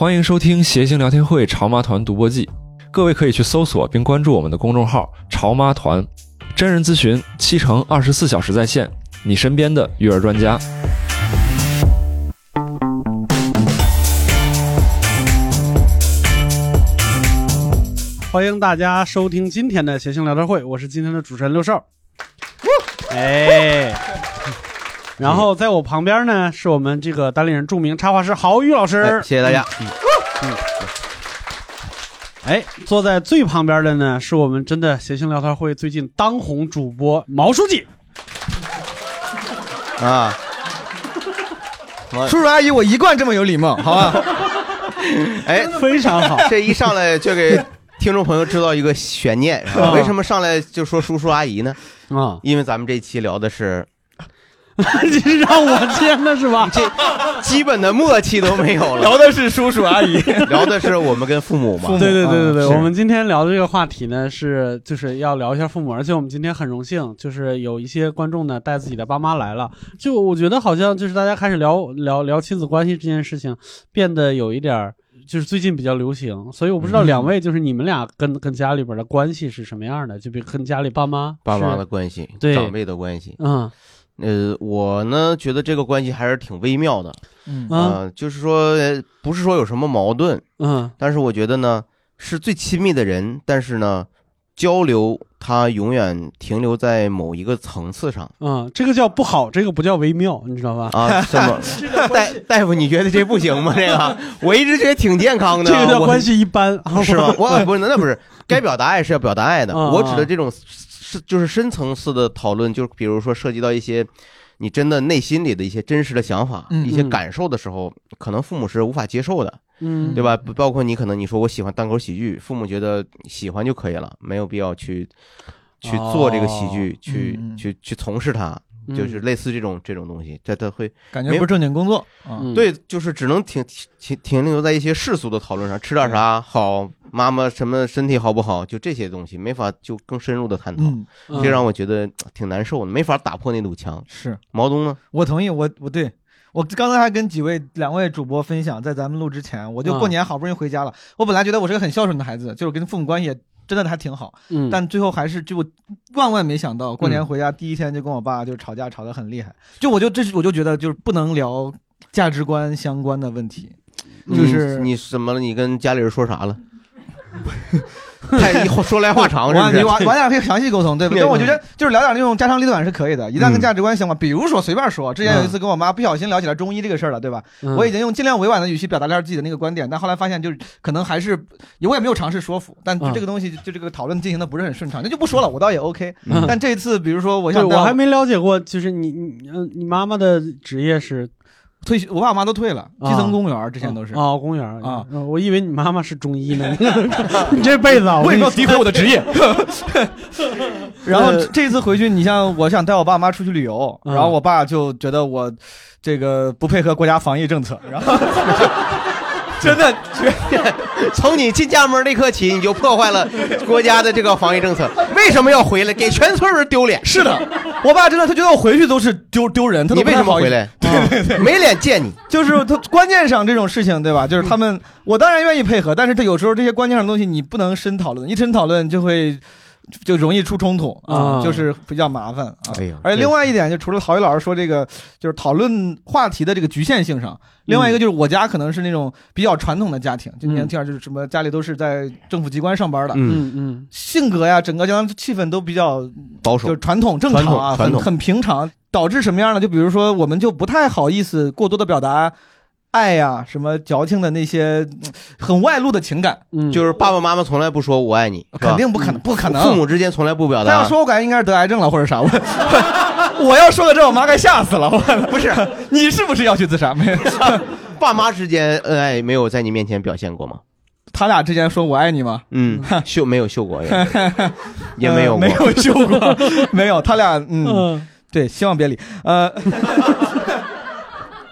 欢迎收听谐星聊天会潮妈团独播记，各位可以去搜索并关注我们的公众号“潮妈团”，真人咨询，七乘二十四小时在线，你身边的育儿专家。欢迎大家收听今天的谐星聊天会，我是今天的主持人六少。哎，然后在我旁边呢，是我们这个单立人著名插画师郝宇老师。哎谢谢大家。嗯哎，坐在最旁边的呢，是我们真的谐星聊天会最近当红主播毛书记。啊，叔叔阿姨，我一贯这么有礼貌，好吧？哎，非常好。这一上来就给听众朋友制造一个悬念，是吧？啊为什么上来就说叔叔阿姨呢？啊，因为咱们这期聊的是你 是让我签的是吧？这基本的默契都没有了，聊的是叔叔阿姨，聊的是我们跟父母嘛。对对对对对，我们今天聊的这个话题呢，是就是要聊一下父母，而且我们今天很荣幸，就是有一些观众呢带自己的爸妈来了。就我觉得好像就是大家开始聊聊聊亲子关系这件事情，变得有一点儿。就是最近比较流行，所以我不知道两位就是你们俩跟跟家里边的关系是什么样的？就比如跟家里爸妈爸妈的关系，对长辈的关系。嗯呃，我呢觉得这个关系还是挺微妙的。嗯啊呃就是说呃不是说有什么矛盾，嗯但是我觉得呢是最亲密的人，但是呢交流它永远停留在某一个层次上。嗯，这个叫不好，这个不叫微妙，你知道吧？啊，什么？大大夫，你觉得这不行吗？这个我一直觉得挺健康的。这个叫关系一般，是吗？我不是，那不是该表达爱是要表达爱的。啊我指的这种是就是深层次的讨论，就是比如说涉及到一些你真的内心里的一些真实的想法、嗯一些感受的时候，可能父母是无法接受的，嗯，对吧？包括你可能你说我喜欢单口喜剧，父母觉得喜欢就可以了，没有必要去去做这个喜剧，哦去嗯去去从事它。嗯就是类似这种这种东西，这它会感觉不是正经工作对，就是只能停停停留在一些世俗的讨论上，吃点啥好，妈妈什么身体好不好，就这些东西，没法就更深入的探讨，这让我觉得挺难受的，没法打破那堵墙。是毛东呢？我同意，我我对我刚才还跟几位两位主播分享，在咱们录之前，我就啊过年好不容易回家了。我本来觉得我是个很孝顺的孩子，就是跟父母关系也真的还挺好，嗯，但最后还是就万万没想到，过年嗯回家第一天就跟我爸就吵架，吵得很厉害。就我就这是我就觉得就是不能聊价值观相关的问题，就是你你什么了？你跟家里人说啥了？太一说来话长，我是不是？你我我俩可以详细沟通，对不？对但我觉得就是聊点那种家长里短是可以的，一旦跟嗯价值观相关，比如说随便说，之前有一次跟我妈不小心聊起来中医这个事儿了，对吧？嗯我已经用尽量委婉的语气表达了自己的那个观点，但后来发现就是可能还是我也没有尝试说服，但嗯这个东西就这个讨论进行的不是很顺畅，那就不说了，我倒也 OK。嗯但这一次比如说我对想我还没了解过，就是你你嗯，你妈妈的职业是退休，我爸我妈都退了，基层公务员之前都是。哦，公务员啊嗯我以为你妈妈是中医呢。你 这辈子啊，我为什么要诋毁我的职业？然后呃这次回去，你像我想带我爸妈出去旅游，嗯然后我爸就觉得我这个不配合国家防疫政策，然后 真的绝 从你进家门那刻起，你就破坏了国家的这个防疫政策。为什么要回来？给全村人丢脸。是的，我爸真的他觉得我回去都是丢丢人，他你为什么回来？对对对，没脸见你。就是他关键上这种事情，对吧？就是他们，我当然愿意配合，但是他有时候这些关键上的东西你不能深讨论，一深讨论就会就容易出冲突啊就是比较麻烦啊。哎呀而且另外一点，就除了郝宇老师说这个，就是讨论话题的这个局限性上，另外一个就是我家可能是那种比较传统的家庭，就年轻点就是什么家里都是在政府机关上班的，嗯，嗯嗯性格呀，整个家气氛都比较保守。就是。传统正常啊，很很平常，导致什么样呢？就比如说，我们就不太好意思过多的表达爱呀、什么矫情的那些嗯很外露的情感，嗯，就是爸爸妈妈从来不说我爱你，肯定不可能，不可能。父母之间从来不表达。他要说，我感觉应该是得癌症了或者啥。我 我要说个这，我妈该吓死了。我 不是你是不是要去自杀？没有，爸妈之间恩爱没有在你面前表现过吗？他俩之前说我爱你吗？嗯，秀没有秀过，也也没有过呃没有秀过，没有。他俩嗯，嗯对，希望别离。呃，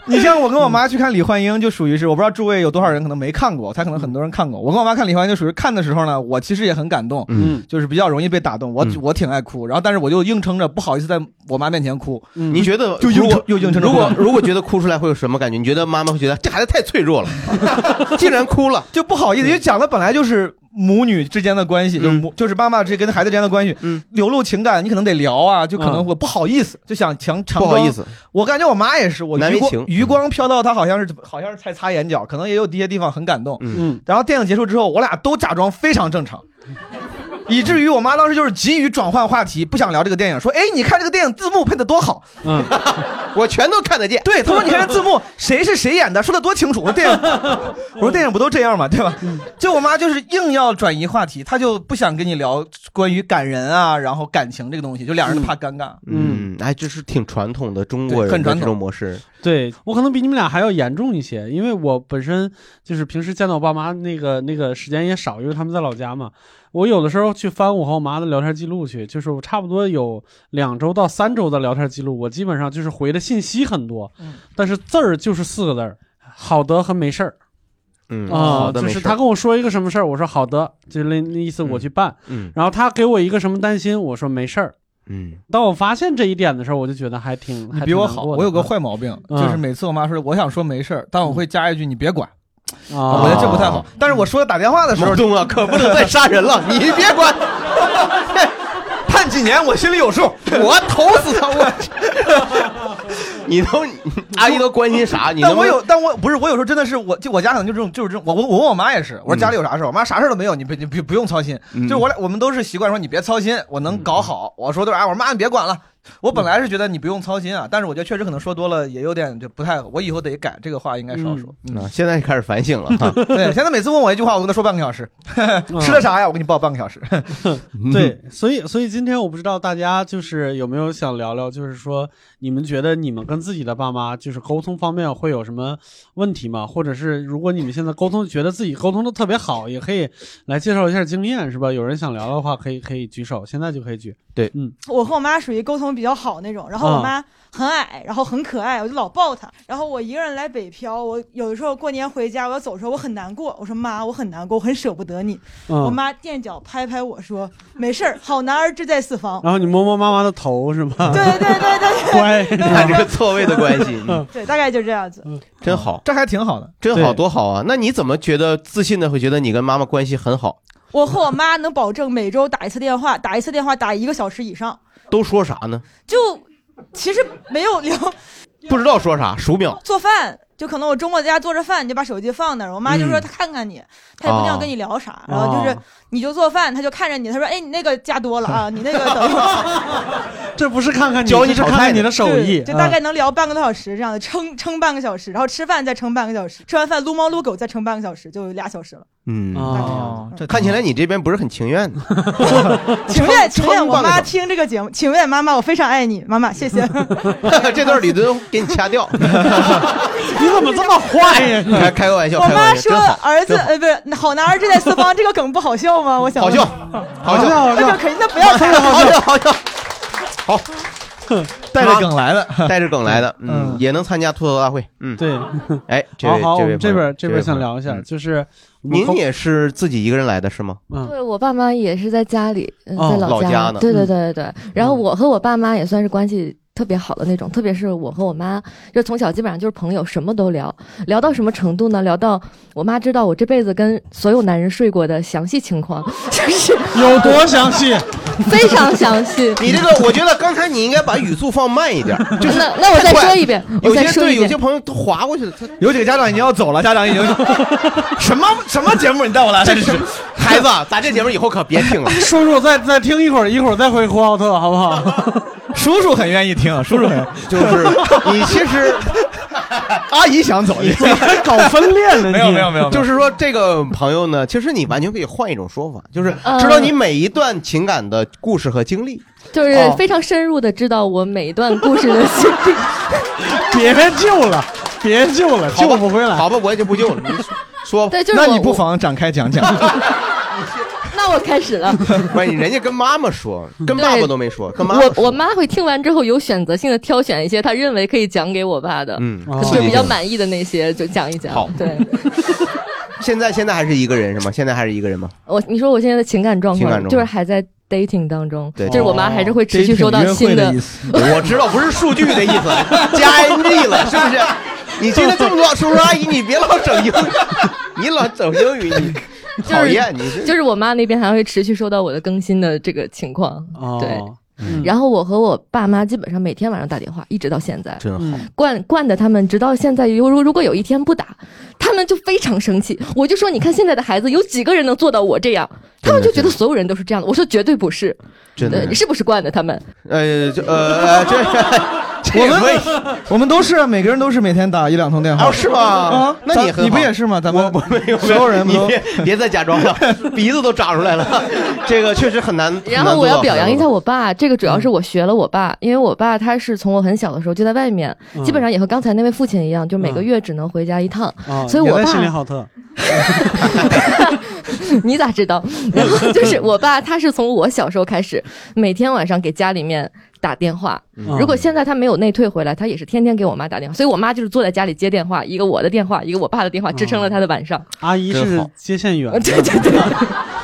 你像我跟我妈去看李焕英，就属于是我不知道诸位有多少人可能没看过，他可能很多人看过。我跟我妈看李焕英，就属于看的时候呢，我其实也很感动，嗯，就是比较容易被打动。我、嗯我挺爱哭，然后但是我就硬撑着不好意思在我妈面前哭。嗯你觉得就硬如果撑又硬撑着如果如果觉得哭出来会有什么感觉？你觉得妈妈会觉得这孩子太脆弱了，竟然哭了？就不好意思，因为讲的本来就是母女之间的关系，就是母就是妈妈这跟孩子之间的关系，嗯，流露情感，你可能得聊啊，就可能嗯我不好意思，就想强强装。不好意思，我感觉我妈也是，我余光余光飘到她好像是好像是在擦眼角，可能也有一些地方很感动。嗯嗯然后电影结束之后，我俩都假装非常正常。以至于我妈当时就是急于转换话题，不想聊这个电影，说：“哎，你看这个电影字幕配的多好。嗯，我全都看得见 ”。对，她说：“你看这字幕，谁是谁演的，说的多清楚。”我说：“电影，我说电影不都这样吗？对吧？”就我妈就是硬要转移话题，她就不想跟你聊关于感人啊，然后感情这个东西，就俩人都怕尴尬。嗯，哎，这是挺传统的中国人的这对很传统种模式。对我可能比你们俩还要严重一些，因为我本身就是平时见到我爸妈那个那个时间也少，因为他们在老家嘛。我有的时候去翻我和我妈的聊天记录去，就是我差不多有两周到三周的聊天记录，我基本上就是回的信息很多，嗯但是字儿就是四个字儿，好的和没事儿嗯，啊、就是。他跟我说一个什么事儿，我说好的，就那那意思我去办，嗯然后他给我一个什么担心，我说没事儿。嗯，当我发现这一点的时候，我就觉得还挺还你比我好，我有个坏毛病，嗯就是每次我妈说我想说没事儿，但我会加一句你别管，啊，我觉得这不太好。但是我说打电话的时候毛，东啊，可不能再杀人了，你别管，判几年我心里有数。我捅死他！我，你都阿姨都关心啥？你但我有，但我不是我有时候真的是我，就我家可能就这种就是这种，我我我问我妈也是，我说家里有啥事儿，我妈啥事儿都没有，你别你不不用操心，嗯就是我俩我们都是习惯说你别操心，我能搞好，我说都是哎，我说妈你别管了。我本来是觉得你不用操心啊，但是我觉得确实可能说多了也有点就不太，我以后得改这个话应该少说。嗯啊，现在开始反省了哈。对，现在每次问我一句话，我跟他说半个小时，吃的啥呀？我给你报半个小时。对，所以所以今天我不知道大家就是有没有想聊聊，就是说你们觉得你们跟自己的爸妈就是沟通方面会有什么问题吗？或者是如果你们现在沟通觉得自己沟通的特别好，也可以来介绍一下经验，是吧？有人想聊的话，可以可以举手，现在就可以举。对嗯我和我妈属于沟通比较好那种，然后我妈很矮，然后很可爱，我就老抱她。然后我一个人来北漂，我有的时候过年回家我要走的时候，我很难过。我说妈，我很难过，我很舍不得你。我嗯，妈垫脚拍拍我说，没事儿，好男儿志在四方。然后你摸摸妈妈的头是吗？对对对对乖。你看这个错位的关系，嗯对，大概就这样子。真好，这还挺好的。真好，多好啊！那你怎么觉得自信的会觉得你跟妈妈关系很好？我和我妈能保证每周打一次电话，打一次电话打一个小时以上，都说啥呢？就其实没有聊不知道说啥，数秒。做饭，就可能我周末在家做着饭，你就把手机放那儿，我妈就说嗯她看看你，她也不一定要跟你聊啥，然后就是哦你就做饭，他就看着你，他说哎你那个加多了啊，你那个等会儿，这不是看看你，教你这是炒菜呢看看你的手艺，就大概啊能聊半个多小时这样的，撑撑半个小时，然后吃饭再撑半个小时，吃完饭撸猫撸狗再撑半个小时，就俩小时了。嗯，哦这看起来你这边不是很情愿。情愿情愿，我妈听这个节目，情愿妈妈，我非常爱你，妈妈谢谢。这段李敦给你掐掉。你怎么这么坏呀？你开开个玩笑，我妈开个玩笑，说儿子呃不是好男儿志在四方，这个梗不好笑吗？我想好笑，好笑，好笑那就肯定那不要看。好笑，好笑。好，带着梗来的。带着梗来的，嗯嗯，也能参加吐槽大会，嗯，对，哎，这位好好，我这位们这朋友边这边想聊一下，嗯就是您也是自己一个人来的是吗？嗯对我爸妈也是在家里，在。老家呢对对嗯对对对。然后我和我爸妈也算是关系特别好的那种，特别是我和我妈，就从小基本上就是朋友，什么都聊。聊到什么程度呢？聊到我妈知道我这辈子跟所有男人睡过的详细情况，就是有多详细？非常详细。你这个，我觉得刚才你应该把语速放慢一点，就是那那我再说一遍，我有些对再说一遍有些。朋友都划过去了，他有几个家长已经要走了，家长已经什么什么节目你带我来的？这是孩子，咱这节目以后可别听了。叔叔再再听一会儿，一会儿再回呼和浩特，好不好？叔叔很愿意听，叔叔很就是你其实 阿姨想走，你还 搞分裂呢？没有你没有没有，就是说，这个朋友呢，其实你完全可以换一种说法，就是呃知道你每一段情感的故事和经历。就是哦非常深入的知道我每一段故事的经历。别救了，别救了，救不回来。好吧，我也就不救了，你说说吧。对，就是那你不妨展开讲讲。那我开始了。不是人家跟妈妈说，跟爸爸都没说，跟妈妈我说我妈会听完之后有选择性的挑选一些她认为可以讲给我爸的，嗯哦就比较满意的那些就讲一讲。好对 现在现在还是一个人是吗？现在还是一个人吗？我你说我现在的情感状况情感就是还在 dating 当中，对就是我妈还是会持续收到新的。我知道不是数据的意思，加 ing 了是不是？你现在这么多叔叔阿姨，你别老整英语，你老整英语，你就是讨厌你是就是我妈那边还会持续收到我的更新的这个情况，哦对。嗯然后我和我爸妈基本上每天晚上打电话，一直到现在，真好。嗯惯惯的他们直到现在，如如如果有一天不打，他们就非常生气。我就说，你看现在的孩子有几个人能做到我这样？他们就觉得所有人都是这样的。我说绝对不是，真的对，是不是惯的他们？呃，就呃呃，这这我们 我们都是啊，每个人都是每天打一两通电话。哦，是吗？啊，那你你不也是吗？咱们我我没有，所有人都你别别再假装了，鼻子都长出来了，这个确实很难。然后我要表扬一下我，爸，这个主要是我学了我爸，因为我爸他是从我很小的时候就在外面，嗯基本上也和刚才那位父亲一样，就每个月只能回家一趟。啊，所以我也在锡林爸，浩特，你咋知道？然后就是我爸，他是从我小时候开始，每天晚上给家里面打电话。嗯。如果现在他没有内退回来，他也是天天给我妈打电话，所以我妈就是坐在家里接电话，一个我的电话，一个我爸的电话，支撑了他的晚上。阿姨是接线员，对对对，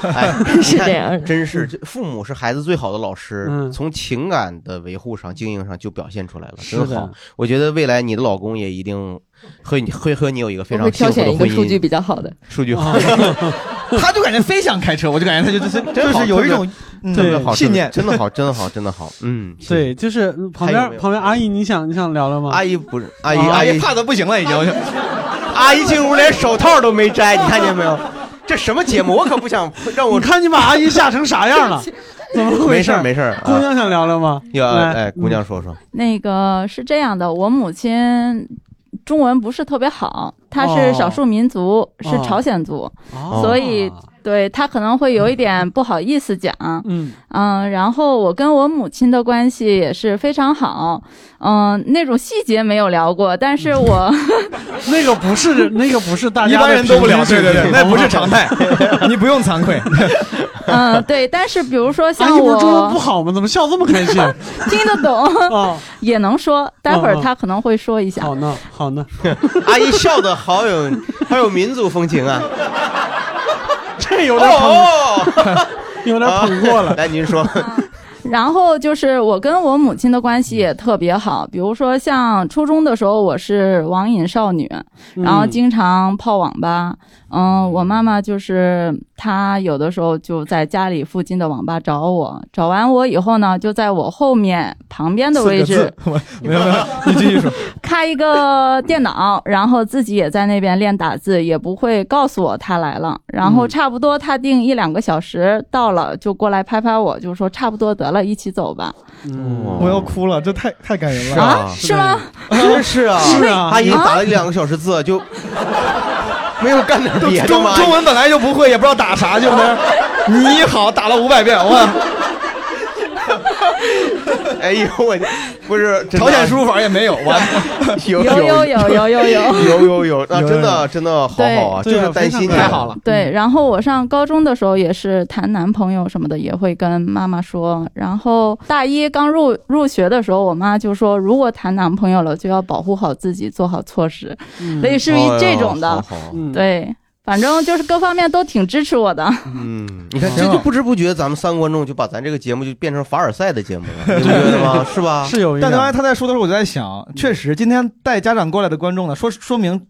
哎，是这样真是父母是孩子最好的老师，嗯从情感的维护上、经营上就表现出来了，真好。我觉得未来你的老公也一定会你会和你有一个非常幸福的婚挑选一个数据。比较好的。数据好，他就感觉非想开车，我就感觉他就就是就是有一种嗯对特别好，信念。真的好，真的好，真的好。嗯，对，就是嗯旁边旁边阿姨，你想你想聊聊吗？阿姨不是阿姨，啊阿姨怕的不行了，已经。阿姨进屋连手套都没摘，你看见没有？这什么节目？我可不想 让我你看你把阿姨吓成啥样了？怎么回事？没事儿没事儿。姑娘想聊聊吗？要来哎，姑娘说说，那个是这样的，我母亲中文不是特别好，她哦是少数民族，是哦朝鲜族，哦所以对他可能会有一点不好意思讲。嗯嗯，然后我跟我母亲的关系也是非常好，嗯，那种细节没有聊过，但是 我那个不是那个不是大家一般人都不聊，对对对，那不是常态，你不用惭愧。嗯对，但是比如说阿像姨不中文不好吗？怎么笑这么开心？听得懂，哦，也能说，待会儿哦哦她可能会说一下。好呢好呢，阿姨笑的好有好有民族风情啊！这有点捧，哦，有点捧过了。来，您说，然后就是我跟我母亲的关系也特别好，比如说像初中的时候，我是网瘾少女，然后经常泡网吧。嗯，我妈妈就是她有的时候就在家里附近的网吧找我，找完我以后呢，就在我后面旁边的位置没有没有，你继续说。开一个电脑，然后自己也在那边练打字，也不会告诉我他来了。然后差不多他定一两个小时到了，就过来拍拍我，就说差不多得了，一起走吧。嗯，我要哭了，这太太感人了。啊，是吗？真是啊，是啊阿姨打了一两个小时字就 没有干点别的吗？中中文本来就不会，也不知道打啥，就在那 你好打了五百遍，我 哎呦我不是朝鲜输入法也没有，完有有有有有有有。有有有啊！真的真的好好啊，就是担心你太好了。对，然后我上高中的时候也是谈男朋友什么的，也会跟妈妈说。然后大一刚入入学的时候，我妈就说，如果谈男朋友了，就要保护好自己，做好措施，嗯类似于这种的。对，反正就是各方面都挺支持我的。嗯，你看，这就不知不觉，咱们三个观众就把咱这个节目就变成凡尔赛的节目了，你不觉得吗？是吧？是有一点。但刚才他在说的时候，我就在想，确实今天带家长过来的观众呢，说说明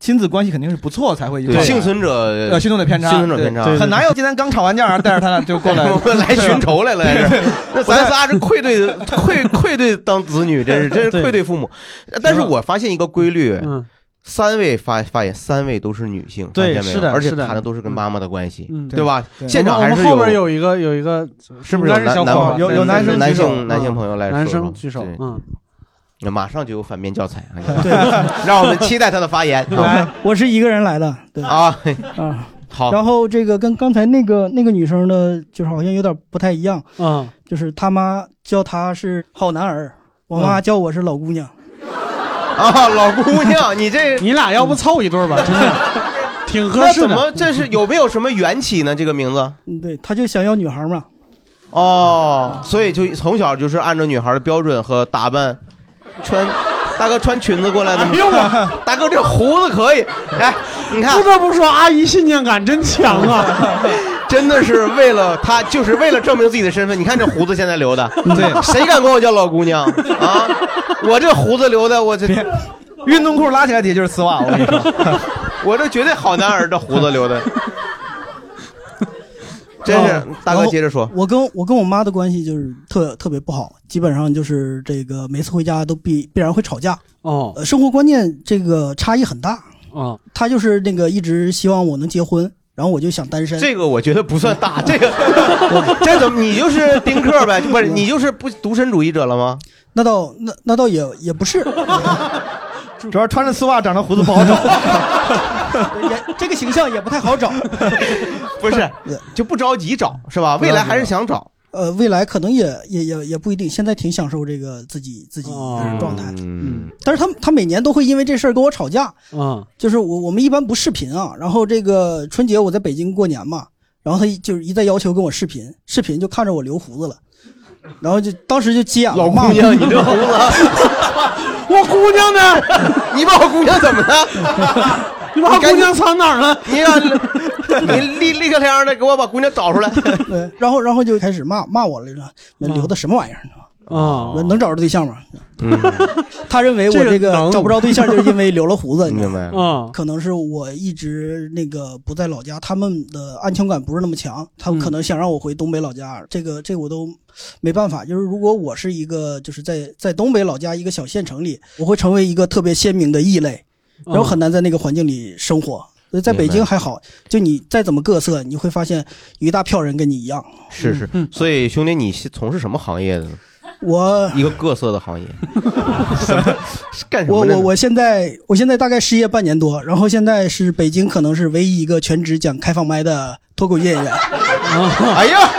亲子关系肯定是不错才会有，幸存者呃幸存者偏差，幸存者偏差。很难有今天刚吵完架带着他俩就过来 来寻仇来了，那咱仨是愧对愧愧对当子女，真是真是愧对父母。但是我发现一个规律，嗯三位发发言，三位都是女性，对发现没有？而且谈的都是跟妈妈的关系，嗯，对吧？对。现场我们还是后边有一个有一个，是不是有男有有男生男性男性朋友来说男生举手，嗯，那马上就有反面教材啊！对，让我们期待他的发言。来，我是一个人来的，对。啊，啊。好，然后这个跟刚才那个那个女生的，就是好像有点不太一样，嗯，就是他妈叫她是好男儿，我妈叫我是老姑娘。啊，老姑娘，你这你俩要不凑一对吧？真的，挺合那怎么这是有没有什么缘起呢？这个名字？嗯，对，他就想要女孩嘛。哦，所以就从小就是按照女孩的标准和打扮，穿大哥穿裙子过来的吗？哎呦我大哥这胡子可以，哎，你看，不得不说，阿姨信念感真强啊！真的是为了他，就是为了证明自己的身份。你看这胡子现在留的，对谁敢管我叫老姑娘啊？我这胡子留的，我这运动裤拉起来底下就是丝袜，我跟你说，我这绝对好男儿，这胡子留的，真是哦。大哥接着说，我跟我跟我妈的关系就是特特别不好，基本上就是这个每次回家都必必然会吵架。哦，呃，生活观念这个差异很大。嗯，她就是那个一直希望我能结婚，然后我就想单身。这个我觉得不算大，这个这怎么你就是丁克呗？不是你就是不独身主义者了吗？那倒那那倒也也不是，主要穿着丝袜长着胡子不好找。也这个形象也不太好找。不是，就不着急找是吧？未来还是想找。呃，未来可能也也也也不一定，现在挺享受这个自己自己状态。嗯，但是他他每年都会因为这事儿跟我吵架，嗯，就是我我们一般不视频啊，然后这个春节我在北京过年嘛，然后他就是一再要求跟我视频，视频就看着我留胡子了，然后就当时就急眼了，老骂我。姑娘，你留胡子，我姑娘呢？你把我姑娘怎么了？你把我姑娘藏哪儿了？你让你立立刻天的给我把姑娘找出来。对，然后然后就开始骂骂我来了，留的什么玩意儿呢？啊，能找着对象吗？嗯，他认为我这个找不着对象，就是因为留了胡子。明白啊，可能是我一直那个不在老家，他们的安全感不是那么强，他们可能想让我回东北老家，这个这个我都没办法。就是如果我是一个就是在在东北老家一个小县城里，我会成为一个特别鲜明的异类，然后很难在那个环境里生活。所以在北京还好，就你再怎么各色，你会发现有一大票人跟你一样。是是，所以兄弟，你是从事什么行业的呢？我一个各色的行业，是干什么？我我我现在我现在大概失业半年多，然后现在是北京可能是唯一一个全职讲开放麦的脱口秀演员。哎呀，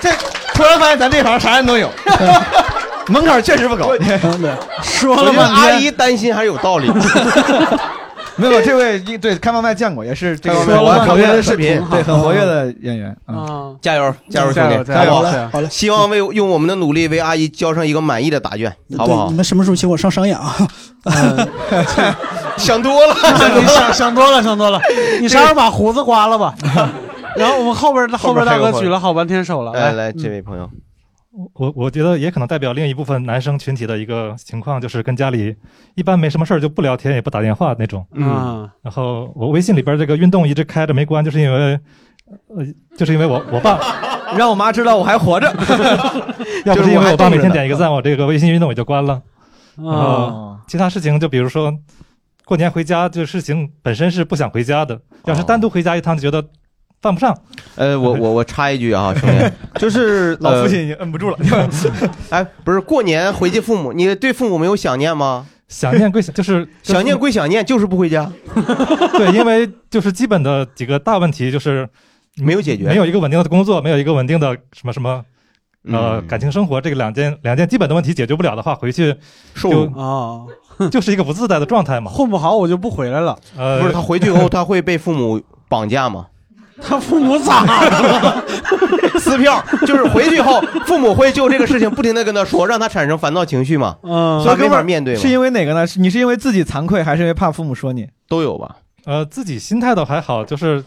这突然发现咱这行啥人都有，门槛确实不高。说我觉得阿姨担心还是有道理。没有，这位对开放麦见过，也是这个我看过他的视频对，很活跃的演员啊。啊，加油，加油，兄弟，加油好了希望为用我们的努力为阿姨交上一个满意的答卷，好不好你？们什么时候请我上商演啊？想多了，你想想多了，想多了。你啥时候把胡子刮了吧？然后我们后边的后边大哥举了好半天手了，来来，这位朋友，我我觉得也可能代表另一部分男生群体的一个情况，就是跟家里一般没什么事儿就不聊天也不打电话那种。嗯，然后我微信里边这个运动一直开着没关，就是因为，呃，就是因为我我爸，让我妈知道我还活着。要不是因为我爸每天点一个赞，我这个微信运动也就关了。然后啊，其他事情就比如说，过年回家这事情本身是不想回家的，要是单独回家一趟就觉得犯不上。呃，我我我插一句啊，兄弟，就是老父亲呃已经摁不住了。哎，不是过年回去父母，你对父母没有想念吗？想念归想，就是 想念归想念，就是不回家，对，因为就是基本的几个大问题就是没有解决，没有一个稳定的工作，没有一个稳定的什么什么呃嗯感情生活，这个两件两件基本的问题解决不了的话，回去受就啊，就是一个不自在的状态嘛。混不好我就不回来了。呃，不是他回去以后他会被父母绑架吗？他父母咋了？撕票就是回去后，父母会就这个事情不停的跟他说，让他产生烦躁情绪嘛，嗯，他没法面对嘛，是因为哪个呢？是你是因为自己惭愧，还是因为怕父母说你？都有吧？呃，自己心态倒还好，就是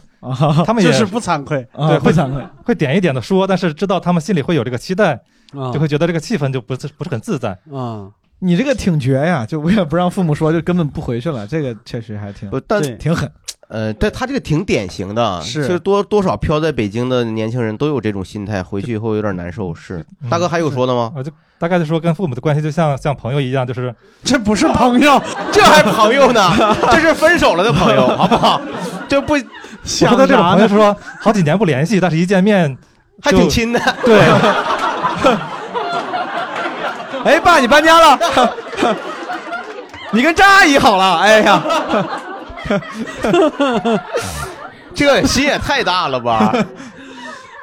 他们也就是不惭愧，啊对会不惭愧。会点一点的说，但是知道他们心里会有这个期待，啊就会觉得这个气氛就不是不是很自在。啊，你这个挺绝呀，就为了不让父母说，就根本不回去了。这个确实还挺不，但挺狠。呃，但他这个挺典型的，是其实多多少飘在北京的年轻人都有这种心态，回去以后有点难受。是，大哥还有说的吗？我就大概就说跟父母的关系就像像朋友一样，就是这不是朋友，这还朋友呢？这是分手了的朋友，好不好？就不想说的这种？朋友说好几年不联系，但是一见面还挺亲的。对，哎，爸，你搬家了？你跟张阿姨好了？哎呀，这心也太大了吧？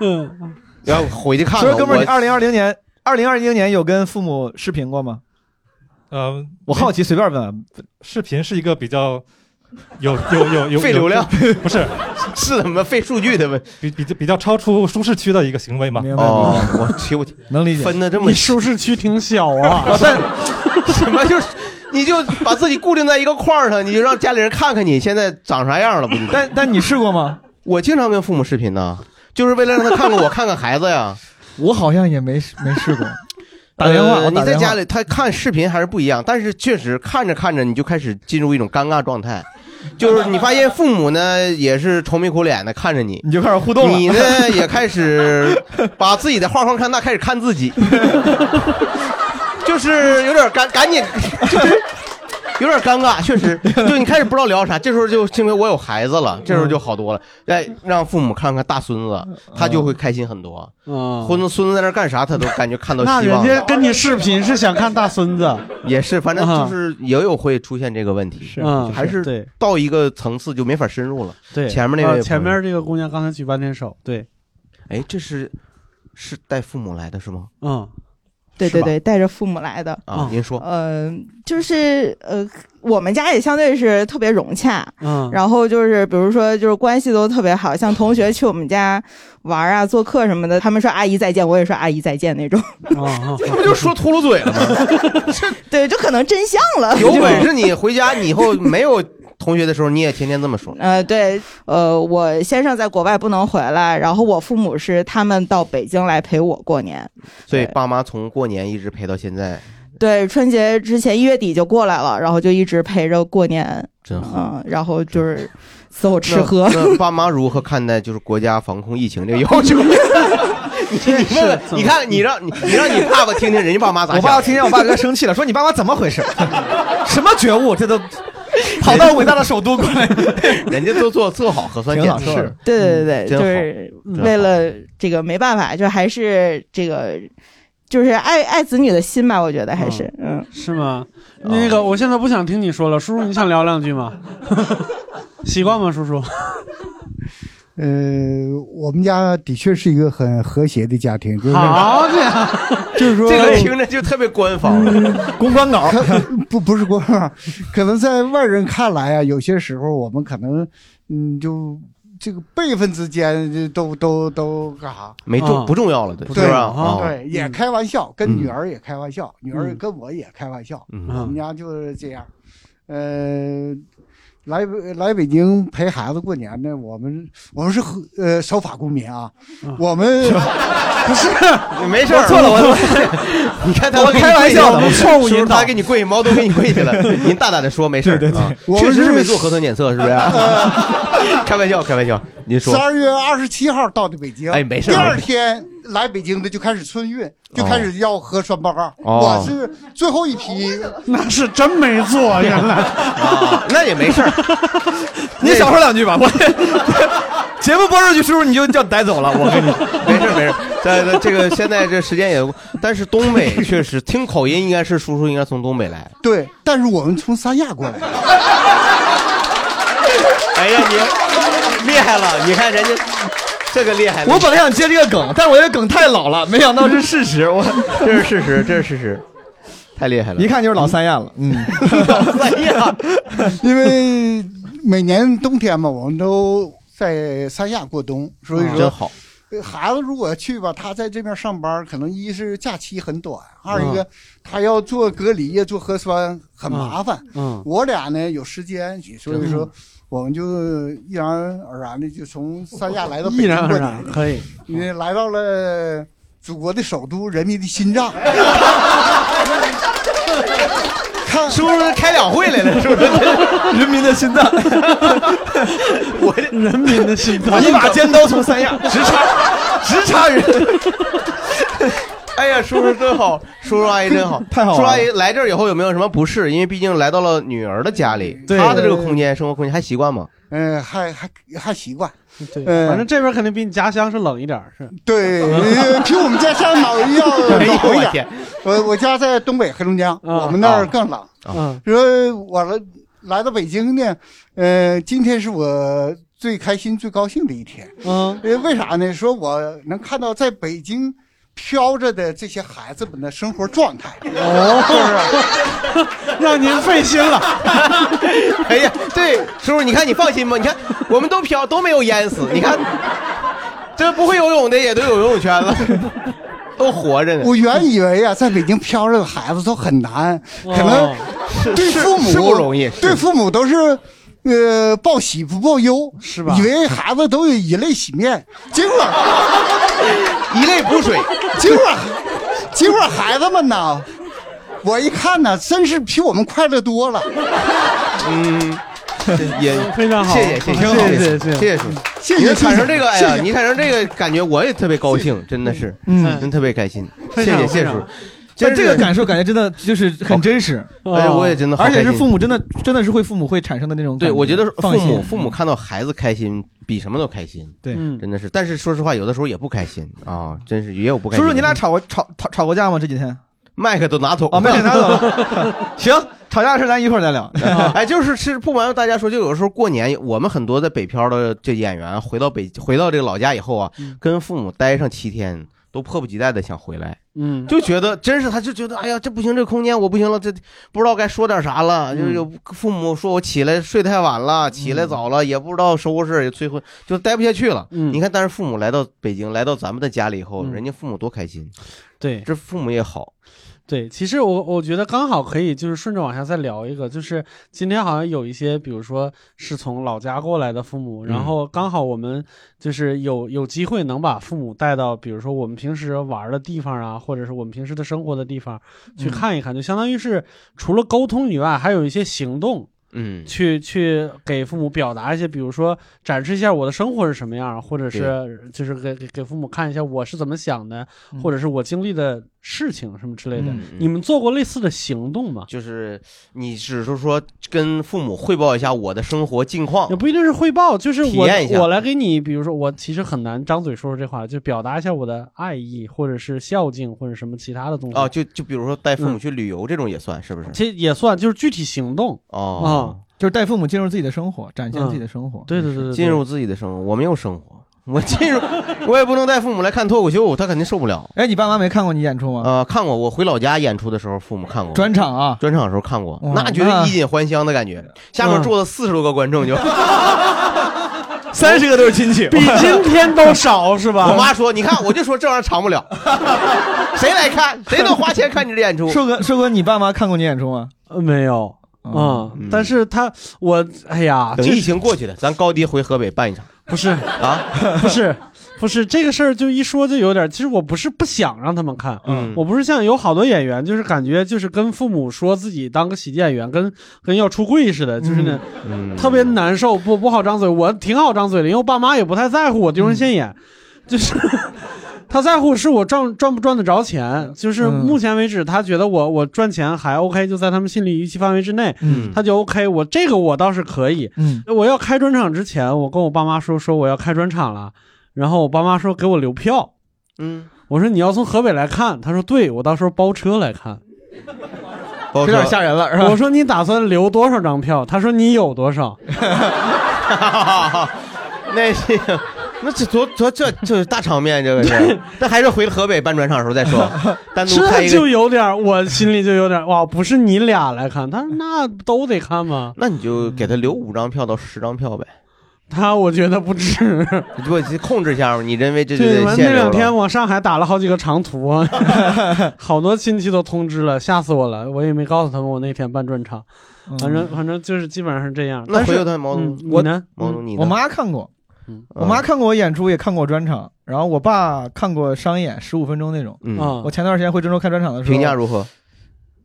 嗯，要回去看看。所以哥们儿，你我二零二零年，二零二零年有跟父母视频过吗？呃，我好奇，随便问，视频是一个比较有有有有费流量不是 是怎么费数据的问？比比比较超出舒适区的一个行为嘛？哦，我去我 能理解，分的这么你舒适区挺小啊，但什么就是你就把自己固定在一个框儿上，你就让家里人看看你现在长啥样了，不就？但但你试过吗？我经常跟父母视频呢，就是为了让他看看我，看看孩子呀。我好像也没没试过。打电话，呃你在家里，他看视频还是不一样，但是确实看着看着你就开始进入一种尴尬状态，就是你发现父母呢也是愁眉苦脸的看着你，你就开始互动了。你呢也开始把自己的画框看大，开始看自己，就是有点赶赶紧，就 是有点尴尬，确实，就你开始不知道聊啥，这时候就因为我有孩子了，这时候就好多了，哎，让父母看看大孙子，他就会开心很多。嗯，孙子孙子在那干啥，他都感觉看到 那希望那。人家跟你视频是想看大孙子，也是，反正就是也有会出现这个问题，嗯还是对到一个层次就没法深入了。对，前面那位呃前面这个姑娘刚才举半天手，对，哎，这是是带父母来的是吗？嗯，对对对，带着父母来的。啊，您说，呃，就是呃，我们家也相对是特别融洽，嗯然后就是比如说就是关系都特别好，像同学去我们家玩啊、做客什么的，他们说阿姨再见，我也说阿姨再见那种。哦，这不就说秃噜嘴了吗？对，就可能真相了。有本事你回家，你以后没有同学的时候，你也天天这么说。呃，对，呃，我先生在国外不能回来，然后我父母是他们到北京来陪我过年。所以爸妈从过年一直陪到现在，对，春节之前一月底就过来了，然后就一直陪着过年。真好。嗯，然后就是伺候吃喝。那那爸妈如何看待就是国家防控疫情这个要求？你你问问，你看你让你你让你爸爸听听人家爸妈咋我爸。爸听见我爸哥生气了，说你爸妈怎么回事？什么觉悟？这都 跑到伟大的首都过来，人家都做做好核酸检测，对对对对，就是为了这个没办法，就还是这个，就是爱爱子女的心吧，我觉得还是嗯。是吗？那个，我现在不想听你说了，叔叔，你想聊两句吗？习惯吗，叔叔？呃，我们家的确是一个很和谐的家庭，就是好家伙，就是说这个听着就特别官方。公关稿不不是官方，可能在外人看来啊，有些时候我们可能嗯，就这个辈分之间都都都干啥？没重不重要了，对对吧？啊对，也开玩笑，跟嗯女儿也开玩笑，女儿嗯跟我也开玩笑，嗯我们家就是这样。呃，来来北京陪孩子过年呢，我们我们是和呃守法公民啊，我们 不是。没事儿，我错了我我 你看他我开玩笑的我我错误引导。他给你跪，毛都给你跪下了，您大胆的说，没事儿。对对对。啊。我确实是没做核酸检测，是不是？开玩笑，开玩笑，您说十。二月二十七号到的北京，哎没事第二天来北京的就开始春运，就开始要核酸报告。哦我是最后一批，那是真没做，原来啊，那也没事儿。你少说两句吧，我 节目播出去，叔叔你就叫逮走了，我跟你没事没事在这个现在这时间也，但是东北确实听口音应该是叔叔应该从东北来。对，但是我们从三亚过来。哎呀，你厉害了！你看人家这个厉害了。我本来想接这个梗，但是我这个梗太老了，没想到是事实。我 这是事实，这是事实，太厉害了。一看就是老三亚了。嗯，老三亚，因为每年冬天嘛，我们都在三亚过冬，所以说真好。呃孩子如果去吧，他在这边上班，可能一是假期很短，二一嗯个他要做隔离呀、做核酸很麻烦。嗯，我俩呢有时间，所以说嗯我们就毅然而然的就从三亚来到北 毅然而京过年，然可以。因为来到了祖国的首都，人民的心脏。看叔叔开两会来了，是不是？人民的心脏，我人民的心脏，我一把尖刀从三亚直插，直插人。哎呀，叔叔真好，叔叔阿姨真好，太好了叔叔阿姨来这儿以后有没有什么不适？因为毕竟来到了女儿的家里，对她的这个空间、生活空间还习惯吗？嗯、还还还习惯。对，呃反正这边肯定比你家乡是冷一点儿，是。对，呃比我们家乡暖要哎呦暖一点我天。我我家在东北黑龙江，我们那儿更冷。嗯，说我来来到北京呢，呃，今天是我最开心、最高兴的一天。嗯，呃，为啥呢？说我能看到在北京飘着的这些孩子们的生活状态。哦，让您费心了。哎呀，对，叔叔，你看你放心吧，你看我们都飘都没有淹死，你看这不会游泳的也都有游泳圈了，都活着呢。我原以为啊，在北京飘着的孩子都很难，可能对父母是不容易对父母都是。呃，报喜不报忧，是吧以为孩子都有以泪洗面，结果 以泪补水，结果结果孩子们呢，我一看呢，真是比我们快乐多了。嗯，也 非常好谢谢谢谢谢谢谢谢谢谢叔，谢谢你产生这个，哎呀，谢谢你产生这个感觉，我也特别高兴，真的是，嗯真特别开心，谢谢谢叔。但这个感受感觉真的就是很真实，哎我也真的而且是父母真的真的是会父母会产生的那种对，我觉得父母父母看到孩子开心，比什么都开心。对嗯真的是。但是说实话，有的时候也不开心啊，真是也有不开心。叔叔，你俩吵过吵吵吵过架吗？这几天？麦克都拿走啊，麦克拿走了。行，吵架的事咱一会儿再聊。哎，就是是不瞒大家说，就有的时候过年，我们很多在北漂的这演员回到北回到这个老家以后啊，跟父母待上七天，都迫不及待的想回来。嗯，就觉得真是，他就觉得，哎呀，这不行，这空间我不行了，这不知道该说点啥了。就是有父母说我起来睡太晚了，起来早了，也不知道收拾，也催婚，就待不下去了。你看，但是父母来到北京，来到咱们的家里以后，人家父母多开心。对，这父母也好。对，其实我我觉得刚好可以，就是顺着往下再聊一个，就是今天好像有一些，比如说是从老家过来的父母，然嗯。后刚好我们就是有有机会能把父母带到，比如说我们平时玩的地方啊，或者是我们平时的生活的地方去嗯。看一看，就相当于是除了沟通以外，还有一些行动。嗯，去去给父母表达一些，比如说展示一下我的生活是什么样，或者是就是给给给父母看一下我是怎么想的，或者是我经历的事情什么之类的。你们做过类似的行动吗？就是你只是说跟父母汇报一下我的生活近况，也不一定是汇报，就是我我来给你，比如说我其实很难张嘴说出这话，就表达一下我的爱意，或者是孝敬，或者什么其他的东西。啊，就就比如说带父母嗯去旅游这种也算是不是？其实也算，就是具体行动哦啊。就是带父母进入自己的生活，展现自己的生活。对对对对，进入自己的生活，我没有生活，我进入，我也不能带父母来看脱口秀，他肯定受不了。哎，你爸妈没看过你演出吗？呃，看过，我回老家演出的时候，父母看过专场啊，专场的时候看过，那绝对衣锦还乡的感觉。下面坐了四十多个观众，就 三十个都是亲戚，比今天都少是吧？我妈说：“你看，我就说这玩意儿长不了，谁来看？谁能花钱看你的演出？”硕哥，硕哥，你爸妈看过你演出吗？呃没有。哦嗯，但是他我哎呀，等疫情过去了，咱高低回河北办一场。不是啊，不是不是这个事儿，就一说就有点。其实我不是不想让他们看，嗯我不是像有好多演员，就是感觉就是跟父母说自己当个喜剧演员，跟跟要出柜似的，就是那、嗯特别难受，不不好张嘴。我挺好张嘴的，因为我爸妈也不太在乎我丢人现眼，就是。他在乎是我赚赚不赚得着钱，就是嗯。目前为止，他觉得我我赚钱还 OK，就在他们心理预期范围之内，嗯。他就 OK。我这个我倒是可以，嗯，我要开专场之前，我跟我爸妈说说我要开专场了，然后我爸妈说给我留票，嗯，我说你要从河北来看，他说对，我到时候包车来看，有有点吓人了，是吧？我说你打算留多少张票？他说你有多少？那是，那这多多这这大场面，这个是。但还是回河北办专场的时候再说，单独开这就一个。有点，我心里就有点哇，不是你俩来看，他说那都得看吗？那你就给他留五张票到十张票呗，他我觉得不止。你就控制一下嘛。你认为这就对，得完那两天往上海打了好几个长途啊，好多亲戚都通知了，吓死我了。我也没告诉他们我那天办专场，反正反正就是基本上是这样。那回但是头他毛嗯东，你呢？毛东你呢我妈看过，嗯我妈看过我演出，也看过我专场，然后我爸看过商演十五分钟那种。嗯啊我前段时间回郑州开专场的时候，评价如何？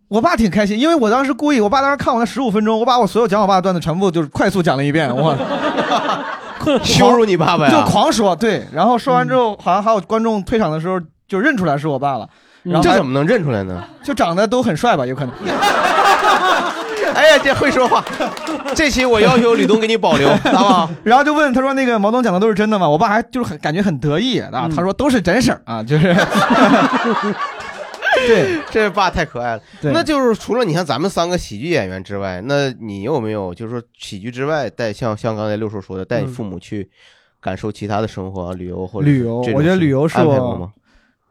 我爸挺开心，因为我当时故意，我爸当时看我那十五分钟，我把我所有讲我爸的段子全部就是快速讲了一遍，我 羞辱你爸爸呀就狂说，对，然后说完之后，好像还有观众退场的时候就认出来是我爸了，然后这怎么能认出来呢？就长得都很帅吧，有可能。哎呀，这会说话。这期我要求吕东给你保留，好不好？然后就问他说：“那个毛东讲的都是真的吗？”我爸还就是很感觉很得意啊，他说都是真事儿啊，就是。对，这爸太可爱了。对那就是除了你像咱们三个喜剧演员之外，那你有没有就是说喜剧之外带像像刚才六叔说的，带你父母去感受其他的生活啊、旅游或者旅游，我觉得旅游是我？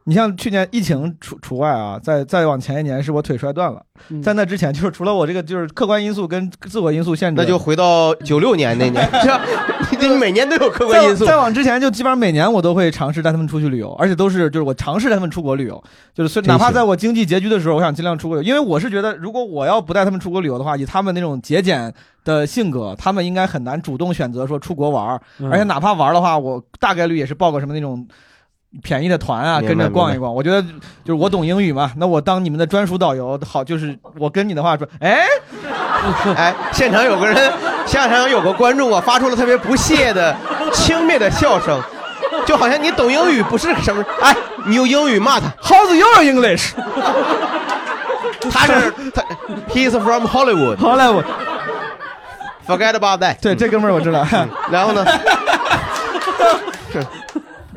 你像去年疫情除除外啊，再再往前一年是我腿摔断了，嗯 在那之前就是除了我这个就是客观因素跟自我因素限制，那就回到九六年那年 这你每年都有客观因素再。再往之前，就基本上每年我都会尝试带他们出去旅游，而且都是就是我尝试带他们出国旅游，就是虽真哪怕在我经济拮据的时候，我想尽量出国旅游，因为我是觉得如果我要不带他们出国旅游的话，以他们那种节俭的性格，他们应该很难主动选择说出国玩儿，嗯而且哪怕玩儿的话，我大概率也是报个什么那种。便宜的团啊，跟着逛一逛。我觉得就是我懂英语嘛，那我当你们的专属导游好，就是我跟你的话说，哎，哎，现场有个人，现场有个观众啊，发出了特别不屑的、轻蔑的笑声，就好像你懂英语不是什么，哎，你用英语骂他，How's your English？他是他，He's from Hollywood。Hollywood。Forget about that。对，这哥们儿我知道。然后呢？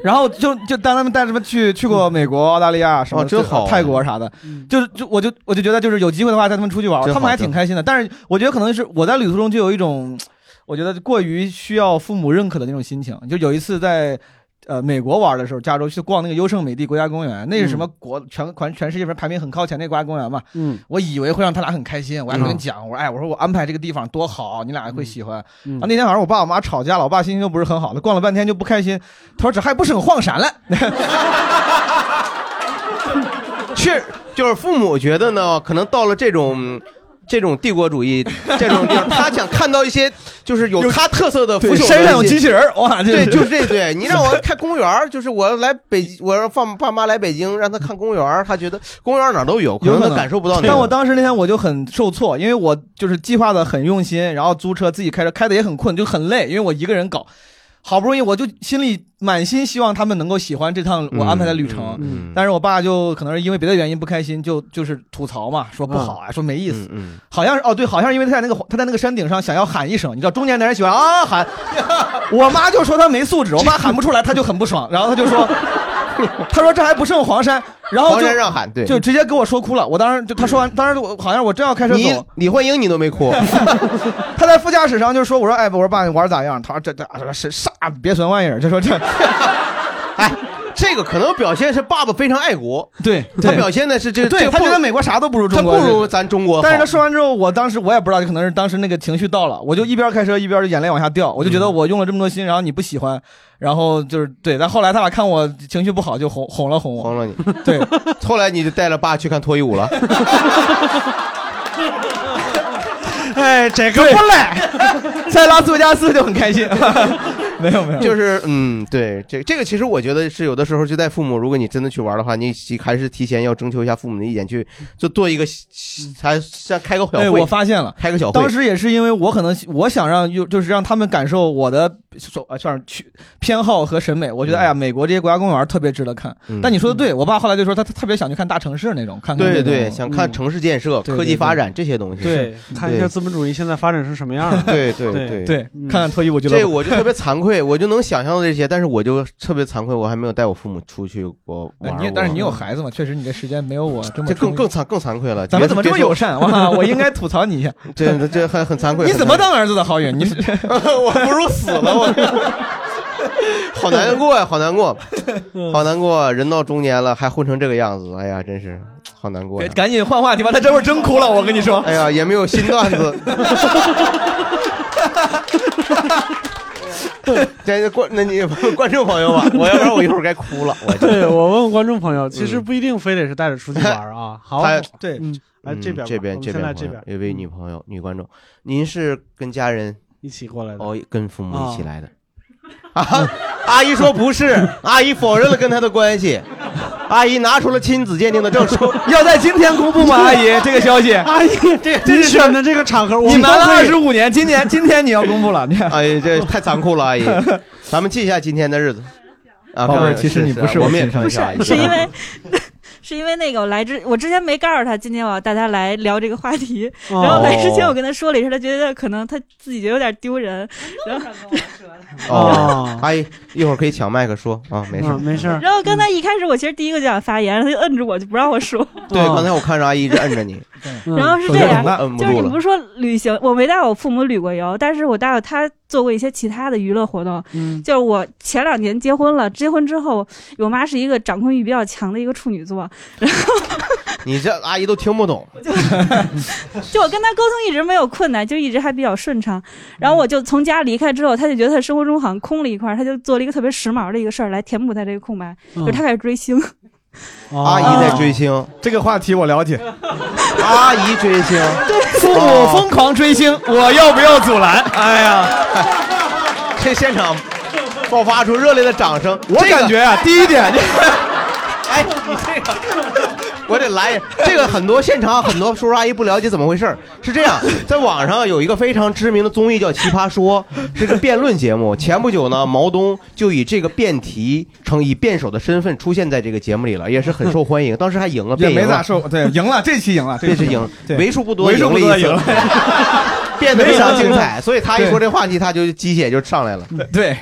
然后就就带他们带他们去去过美国、澳大利亚什么哦真好泰国啥的，就是就我就我就觉得就是有机会的话带他们出去玩，真好他们还挺开心的。但是我觉得可能是我在旅途中就有一种，我觉得过于需要父母认可的那种心情。就有一次在。呃，美国玩的时候，加州去逛那个优胜美地国家公园，那是什么国全全全世界排名很靠前那国家公园嘛？嗯，我以为会让他俩很开心，我还跟你讲，我说哎，我说我安排这个地方多好，你俩会喜欢。那天晚上我爸我妈吵架了，我爸心情就不是很好了，逛了半天就不开心，他说这还不省晃闪了。确，就是父母觉得呢，可能到了这种。这种帝国主义 这种地方，他想看到一些就是有他特色的腐朽的对山上有机器人儿哇这对，就是这对。你让我 开公园儿，就是我来北，我要放爸妈来北京，让他看公园儿，他觉得公园儿哪儿都有，可能他感受不到那个。但我当时那天我就很受挫，因为我就是计划的很用心，然后租车自己开车，开的也很困，就很累，因为我一个人搞。好不容易，我就心里满心希望他们能够喜欢这趟我安排的旅程，嗯但是我爸就可能是因为别的原因不开心，就就是吐槽嘛，说不好啊，说没意思。嗯，好像是哦，对，好像是因为他在那个他在那个山顶上想要喊一声，你知道中年男人喜欢啊喊，我妈就说他没素质，我妈喊不出来，他就很不爽，然后他就说，他说这还不胜黄山，然后就黄山让喊对就直接给我说哭了。我当时就他说完，当时我好像我正要开车你走，李焕英你都没哭，他在副驾驶上就说，我说哎，我说爸你玩咋样？他说这这这是啥别损玩意儿，就说这。哎，这个可能表现是爸爸非常爱国，对他表现的是这，对他觉得美国啥都不如中国，他不如咱中国。但是他说完之后，我当时我也不知道，可能是当时那个情绪到了，我就一边开车一边眼泪往下掉，我就觉得我用了这么多心，然后你不喜欢，然后就是对，但后来他俩看我情绪不好，就哄哄了哄我，哄了你。对，后来你就带着爸去看脱衣舞了。哎，这个不赖，在拉斯维加斯就很开心。没有没有，就是嗯，对，这这个其实我觉得是有的时候就带父母，如果你真的去玩的话，你还是提前要征求一下父母的意见，去就做一个，才像开个小会。哎，我发现了，开个小会。当时也是因为我可能我想让就就是让他们感受我的所啊，算是去偏好和审美。我觉得哎呀，美国这些国家公园特别值得看。嗯但你说的对，我爸后来就说他他特别想去看大城市那种，看看对对，想看城市建设、对科技发展这些东西。对，看一下资本主义现在发展成什么样了。对对对对，看看脱衣舞俱乐部。这我就特别惭愧，我就能想象到这些，但是我就特别惭愧，我还没有带我父母出去过玩你但是你有孩子嘛？确实你这时间没有我这么这更更惭更惭愧了。咱们怎么这么友善？哇，我应该吐槽你一下。这这很很惭愧。你怎么当儿子的郝宇？你 我不如死了，我好难过呀，好难过，好难过。人到中年了还混成这个样子，哎呀，真是好难过呀。赶紧换话题吧，他这会儿真哭了，我跟你说。哎呀，也没有新段子。这观，那你 观众朋友吧，我要不然我一会儿该哭了。我对我问问观众朋友，其实不一定非得是带着出去玩啊。好，他对，嗯，来这边，这边这边这边，有一位女朋友，女观众，您是跟家人一起过来的？哦，跟父母一起来的。啊，阿姨说不是，阿姨否认了跟他的关系。阿姨拿出了亲子鉴定的证书，要在今天公布吗？阿姨，这个消息，阿姨，这这选的这个场合，我你瞒了二十五年，今年今天你要公布了，你看，哎，这太残酷了，阿姨。咱们记一下今天的日子。啊，宝贝其实你不是是我们也我亲生看一下，是因为是因为那个我来之，我之前没告诉他，今天我要带他来聊这个话题。哦然后来之前我跟他说了一声，他觉得可能他自己觉得有点丢人。然后 哦，阿姨一会儿可以抢麦克说啊，没事啊没事儿。然后刚才一开始我其实第一个就想发言，他就摁着我就不让我说。对，刚才我看着阿姨一直摁着你，然后是这样，就是你不是。说旅行，我没带我父母旅过游，但是我带着他做过一些其他的娱乐活动。嗯，就是我前两年结婚了，结婚之后，我妈是一个掌控欲比较强的一个处女座，然后你这阿姨都听不懂，就我跟他沟通一直没有困难，就一直还比较顺畅。然后我就从家离开之后，他就觉得他生活中好像空了一块，他就做了一个特别时髦的一个事儿来填补他这个空白，嗯就是他开始追星。阿姨在追星，这个话题我了解。阿姨追星，父母疯狂追星，我要不要阻拦？哎呀，这现场爆发出热烈的掌声。我感觉啊，第一点，哎，你这个，我得来。这个很多现场很多叔叔阿姨不了解怎么回事儿是这样，在网上有一个非常知名的综艺叫《奇葩说》，是个辩论节目。前不久呢，毛东就以这个辩题成以辩手的身份出现在这个节目里了，也是很受欢迎。当时还赢了，也辩赢了。没咋受，对，赢了，这期赢了，这期赢，对为数不多为数不多赢赢了一 次，变得非常精彩。所以他一说这话题，他就鸡血就上来了。对，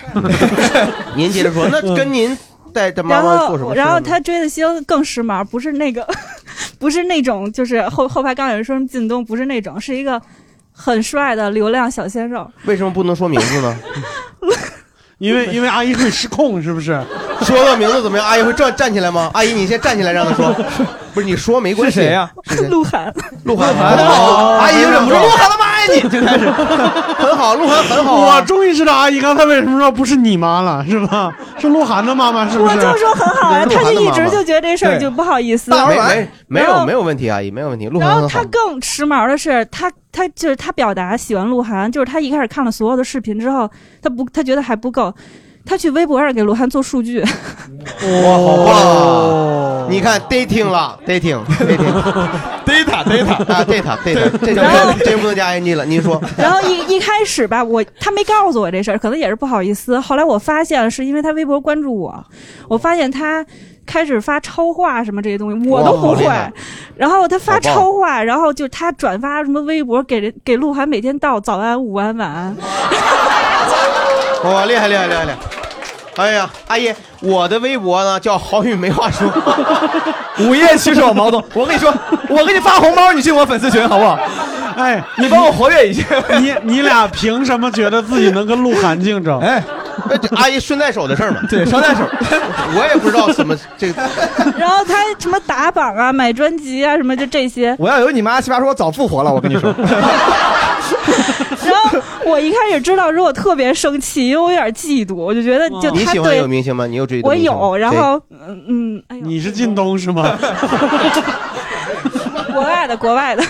您接着说，那跟您带着妈然妈做什么后？然后他追的星更时髦，不是那个，不是那种，就是后后排刚有人说靳东，不是那种，是一个很帅的流量小鲜肉。为什么不能说名字呢？因为因为阿姨会失控，是不是？说个名字怎么样？阿姨会站站起来吗？阿姨，你先站起来让他说。不是你说没关系。是谁呀？鹿晗。鹿晗。哦阿姨忍不住，鹿晗他妈爱你，最开始。很好，鹿晗很好啊。我终于知道阿姨刚才为什么说不是你妈了，是吧？是鹿晗的妈妈，是不是？我就说很好啊，鹿他就一直就觉得这事儿就不好意思。没没没有没有问题，阿姨没有问题。鹿晗然后很好他。更时髦的是，他他就是他表达喜欢鹿晗，就是他一开始看了所有的视频之后，他不他觉得还不够，他去微博上给鹿晗做数据。哇，好棒！你看 dating 了，dating dating data data 啊 data data，这这就不能加 ing 了。您说，然后一一开始吧，我他没告诉我这事儿，可能也是不好意思。后来我发现了，是因为他微博关注我，我发现他开始发超话什么这些东西，我都不会。然后他发超话，然后就他转发什么微博给人给鹿晗每天道早安、午安、晚安。哇，厉害厉害厉害厉害！哎呀，阿姨，我的微博呢叫好雨没话说，午夜骑手毛东，我跟你说，我给你发红包，你进我粉丝群好不好？哎，你帮我活跃一下。你你俩凭什么觉得自己能跟鹿晗竞争？哎，阿姨顺带手的事儿嘛。对，捎带手。我也不知道怎么这个。然后他什么打榜啊、买专辑啊什么就这些。我要有你妈，奇葩说我早复活了，我跟你说。然后我一开始知道之后，我特别生气，因为我有点嫉妒，我就觉得就你喜欢他对这个明星吗？你有追我明星吗有，然后嗯嗯，哎呦，你是靳东是吗？国外的国外的。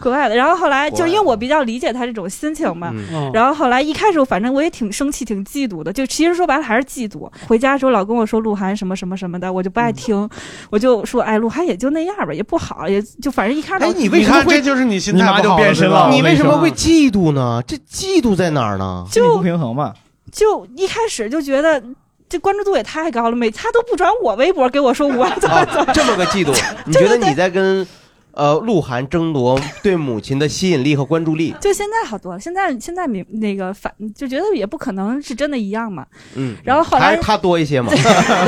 国外的，然后后来就是因为我比较理解他这种心情嘛，嗯然后后来一开始反正我也挺生气、挺嫉妒的，就其实说白了还是嫉妒。回家的时候老跟我说鹿晗什么什么什么的，我就不爱听，我就说哎，鹿晗也就那样吧，也不好，也就反正一开始。哎，你为什么会就是你？心态不好了你为什么会嫉妒呢？这嫉妒在哪儿呢？就不平衡嘛。就一开始就觉得这关注度也太高了，每他都不转我微博给我说我怎么怎么，啊这么个嫉妒，你觉得你在跟呃鹿晗争夺对母亲的吸引力和关注力？就现在好多了，现在现在明那个反就觉得也不可能是真的一样嘛。嗯，然后后来还是他多一些嘛，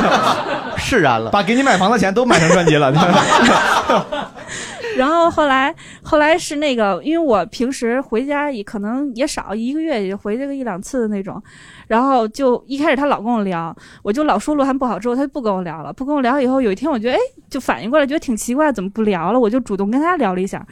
释然了，把给你买房的钱都买成专辑了。然后后来后来是那个，因为我平时回家也可能也少，一个月也回这个一两次的那种。然后就一开始他老跟我聊，我就老说鹿晗不好，之后他就不跟我聊了。不跟我聊以后，有一天我觉得哎，就反应过来，觉得挺奇怪，怎么不聊了？我就主动跟他聊了一下，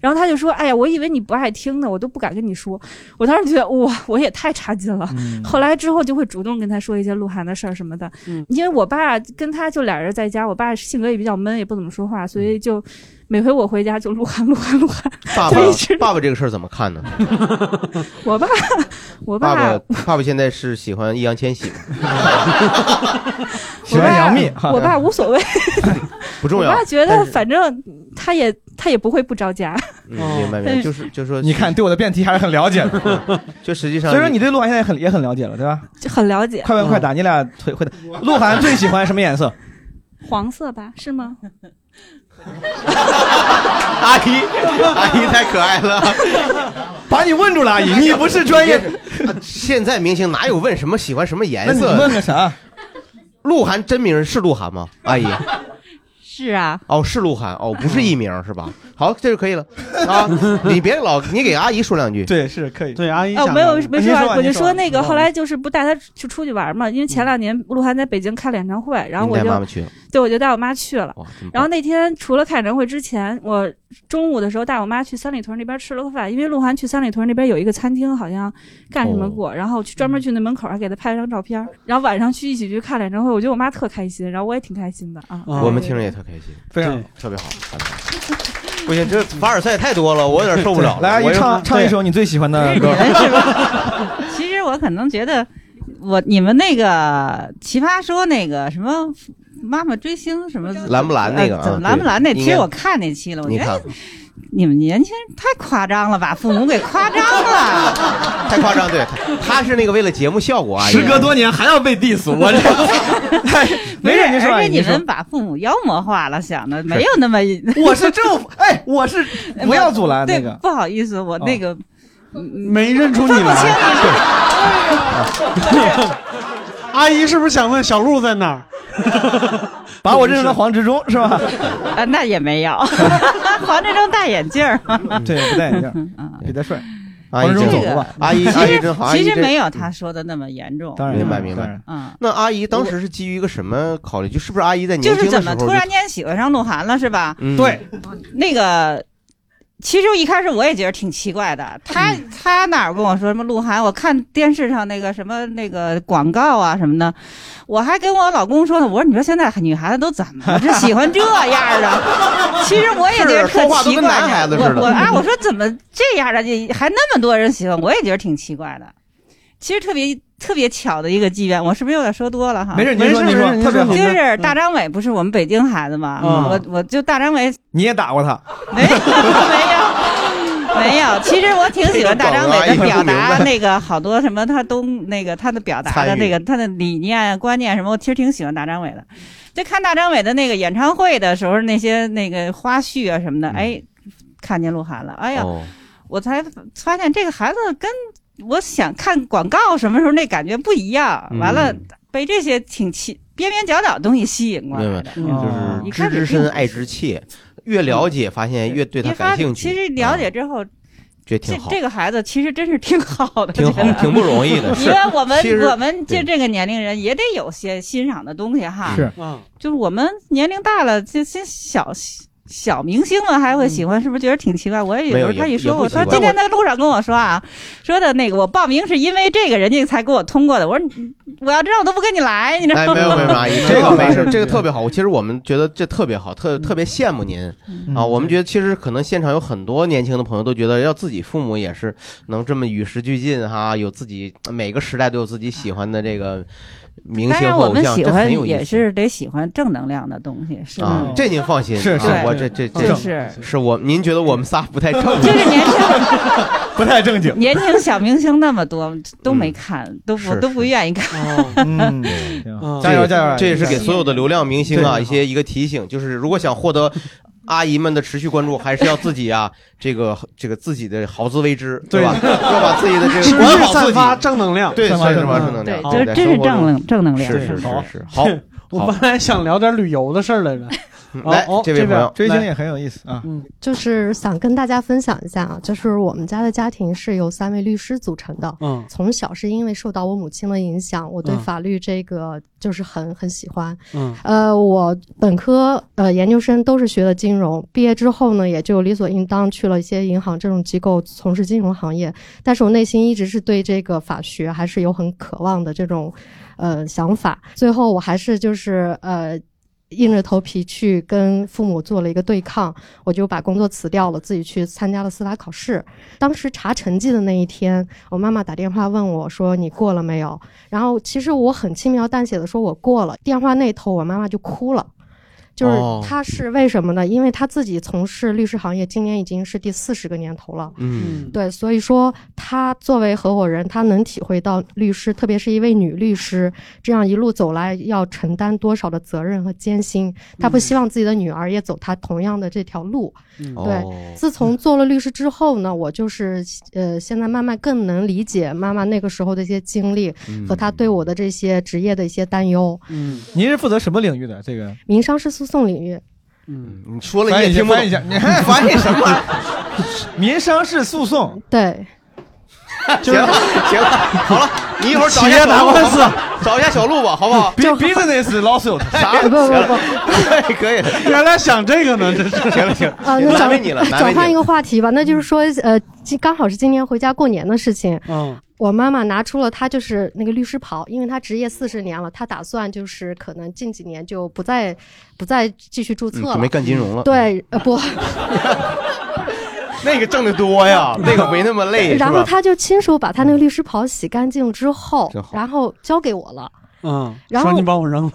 然后他就说：“哎呀，我以为你不爱听呢，我都不敢跟你说。”我当时觉得哇，我也太差劲了。后来之后就会主动跟他说一些鹿晗的事儿什么的，因为我爸跟他就俩人在家，我爸性格也比较闷，也不怎么说话，所以就每回我回家就鹿晗鹿晗鹿晗。爸爸爸爸这个事儿怎么看呢？我爸，我爸爸爸爸爸现在是喜欢易烊千玺，喜欢杨幂，我爸无所谓，不重要。我爸觉得反正他也他也不会不着家。嗯，明白明白，就是就是说，你看对我的辩题还是很了解的，就实际上，所以说你对鹿晗现在很也很了解了，对吧？就很了解。快问快答，你俩会会的。鹿晗最喜欢什么颜色？黄色吧？是吗？阿姨，阿姨太可爱了，把你问住了，阿姨，你不是专业。现在明星哪有问什么喜欢什么颜色？那你问个啥？鹿晗真名是鹿晗吗？阿姨？是啊，哦，是鹿晗，哦，不是艺名是吧？好，这就可以了啊！你别老，你给阿姨说两句。对，是可以。对，阿姨哦，没有没说完，我就说那个嗯后来就是不带他去出去玩嘛，因为前两年鹿晗在北京开了演唱会，然后我就带妈妈去了对，我就带我妈去了。然后那天除了看演唱会之前，我中午的时候带我妈去三里屯那边吃了个饭，因为鹿晗去三里屯那边有一个餐厅，好像干什哦么过，然后去专门去那门口还给他拍了张照片，然后晚上去一起去看了演唱会，我觉得我妈特开心，然后我也挺开心的啊。我们听着也特开心，非常特别好。不行，这凡尔赛太多了，我有点受不了了。来，阿姨我唱唱一首你最喜欢的歌。其实我可能觉得，我你们那个奇葩说那个什么妈妈追星什么蓝不蓝那个怎么蓝不蓝那？对应该其实我看那期了，我你看觉得你们年轻人太夸张了，把 父母给夸张了。太夸张，对，他是那个为了节目效果啊。时隔多年还要被 diss，我这 没事，您说，而且你们把父母妖魔化了，想的没有那么。我是政府，哎，我是不要阻拦那对个。不好意思，我那个没认出你来。阿姨是不是想问小鹿在哪儿？把我认成了黄执中是吧？啊，那也没有，黄执中戴眼镜儿。对，不戴眼镜，比他帅。阿姨真好这个，阿姨阿姨真好，阿姨真其实没有他说的那么严重。明白明白。嗯，那阿姨当时是基于一个什么考虑？就是不是阿姨在年就是轻的时候就怎么突然间喜欢上鹿晗了，是吧？嗯对，那个。其实一开始我也觉得挺奇怪的，他嗯他哪儿跟我说什么鹿晗？我看电视上那个什么那个广告啊什么的，我还跟我老公说呢，我说你说现在女孩子都怎么了，喜欢这样的？其实我也觉得特奇怪跟男孩子。似的我我啊，我说怎么这样的，还那么多人喜欢，我也觉得挺奇怪的。其实特别特别巧的一个机缘，我是不是有点说多了哈？没事您说您说特别好。就是大张伟不是我们北京孩子嘛，嗯。我我就大张伟你也打过他？没 有没有，其实我挺喜欢大张伟的表达，那个好多什么他都那个他的表达的那个他的理念观念什么，我其实挺喜欢大张伟的。就看大张伟的那个演唱会的时候，那些那个花絮啊什么的，哎，看见鹿晗了，哎呀，哦。我才发现这个孩子跟我想看广告什么时候那感觉不一样。完了，被这些挺奇边边角角的东西吸引过来，的。就是知之深爱之切，越了解发现越对他感兴趣。其实了解之后，这觉得挺好，这个孩子其实真是挺好的，挺好的挺不容易的 因是为我们我们就这个年龄人也得有些欣赏的东西哈。是。嗯，就是我们年龄大了，这些小小明星们还会喜欢，是不是觉得挺奇怪？我也有时候他一说，我说今天在路上跟我说啊，说的那个我报名是因为这个人家才给我通过的。我说 我要知道我都不跟你来，你知道哎，没有没有，阿姨，这个没事，这个特别好。我其实我们觉得这特别好，嗯特特别羡慕您啊。我们觉得其实可能现场有很多年轻的朋友都觉得，要自己父母也是能这么与时俱进哈，有自己每个时代都有自己喜欢的这个明当然，星偶像，我们喜这很有欢也意思。是得喜欢正能量的东西，是啊，这您放心，啊是是我这这这这是是我，您觉得我们仨不太正经，就是年轻 不太正经。年轻小明星那么多都没看，都不都不愿意看。嗯，加油加油这也是给所有的流量明星啊一些一个提醒，就是如果想获得阿姨们的持续关注，还是要自己啊，这个这个自己的好自为之，对。吧？要把自己的这个持续管好自己，散发正能量，对，散发正能量。正能量，对这这是在生活中。正能正能量。是是是好是，好，我本来想聊点旅游的事儿来着。来这位朋友追星也很有意思啊。嗯，就是想跟大家分享一下啊，就是我们家的家庭是由三位律师组成的。嗯从小是因为受到我母亲的影响，我对嗯法律这个就是很很喜欢。嗯呃，我本科呃研究生都是学的金融，毕业之后呢，也就理所应当去了一些银行这种机构从事金融行业。但是我内心一直是对这个法学还是有很渴望的这种呃想法。最后我还是就是呃。硬着头皮去跟父母做了一个对抗，我就把工作辞掉了，自己去参加了司法考试。当时查成绩的那一天，我妈妈打电话问我说：“你过了没有？”然后其实我很轻描淡写的说：“我过了。”电话那头我妈妈就哭了。就是哦他是为什么呢？因为他自己从事律师行业，今年已经是第四十个年头了。嗯对，所以说他作为合伙人，他能体会到律师，特别是一位女律师，这样一路走来要承担多少的责任和艰辛。他不希望自己的女儿也走他同样的这条路。嗯对，哦自从做了律师之后呢，我就是呃，现在慢慢更能理解妈妈那个时候的一些经历嗯和她对我的这些职业的一些担忧。嗯，您是负责什么领域的？这个民商事诉讼领域，嗯，你说了也听不懂翻译一下，你还 翻译什么？民商事诉讼，对，行了行了，好了，你一会儿找一下打官司，找一下小鹿吧，好不好？business lawsuit 啥？不不不，可以，原来想这个呢，这是行了行，啊，那难转为你了，转换一。个话题吧，那就是说，呃，刚好是今年回家过年的事情。嗯，我妈妈拿出了她就是那个律师袍，因为她职业四十年了，她打算就是可能近几年就不再不再继续注册了，嗯准备干金融了。对，呃不，那个挣得多呀，那个没那么累，然后她就亲手把她那个律师袍洗干净之后，然后交给我了。嗯，然后说你把我扔了，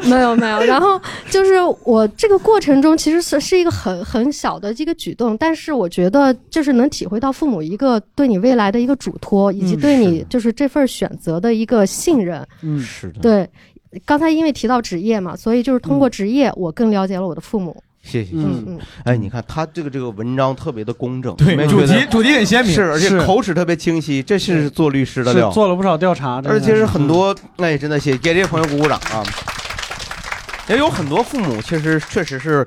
没有没有，然后就是我这个过程中其实是是一个很很小的一个举动，但是我觉得就是能体会到父母一个对你未来的一个嘱托，以及嗯对你就是这份选择的一个信任。嗯，是的，对，刚才因为提到职业嘛，所以就是通过职业，我更了解了我的父母。谢谢。嗯嗯，哎，你看他这个这个文章特别的工整，对主题主题很鲜明。是而且口齿特别清晰，这是做律师的料，做了不少调查，的而且是很多，哎，真的谢给这些朋友鼓鼓掌啊！也有很多父母其实确实是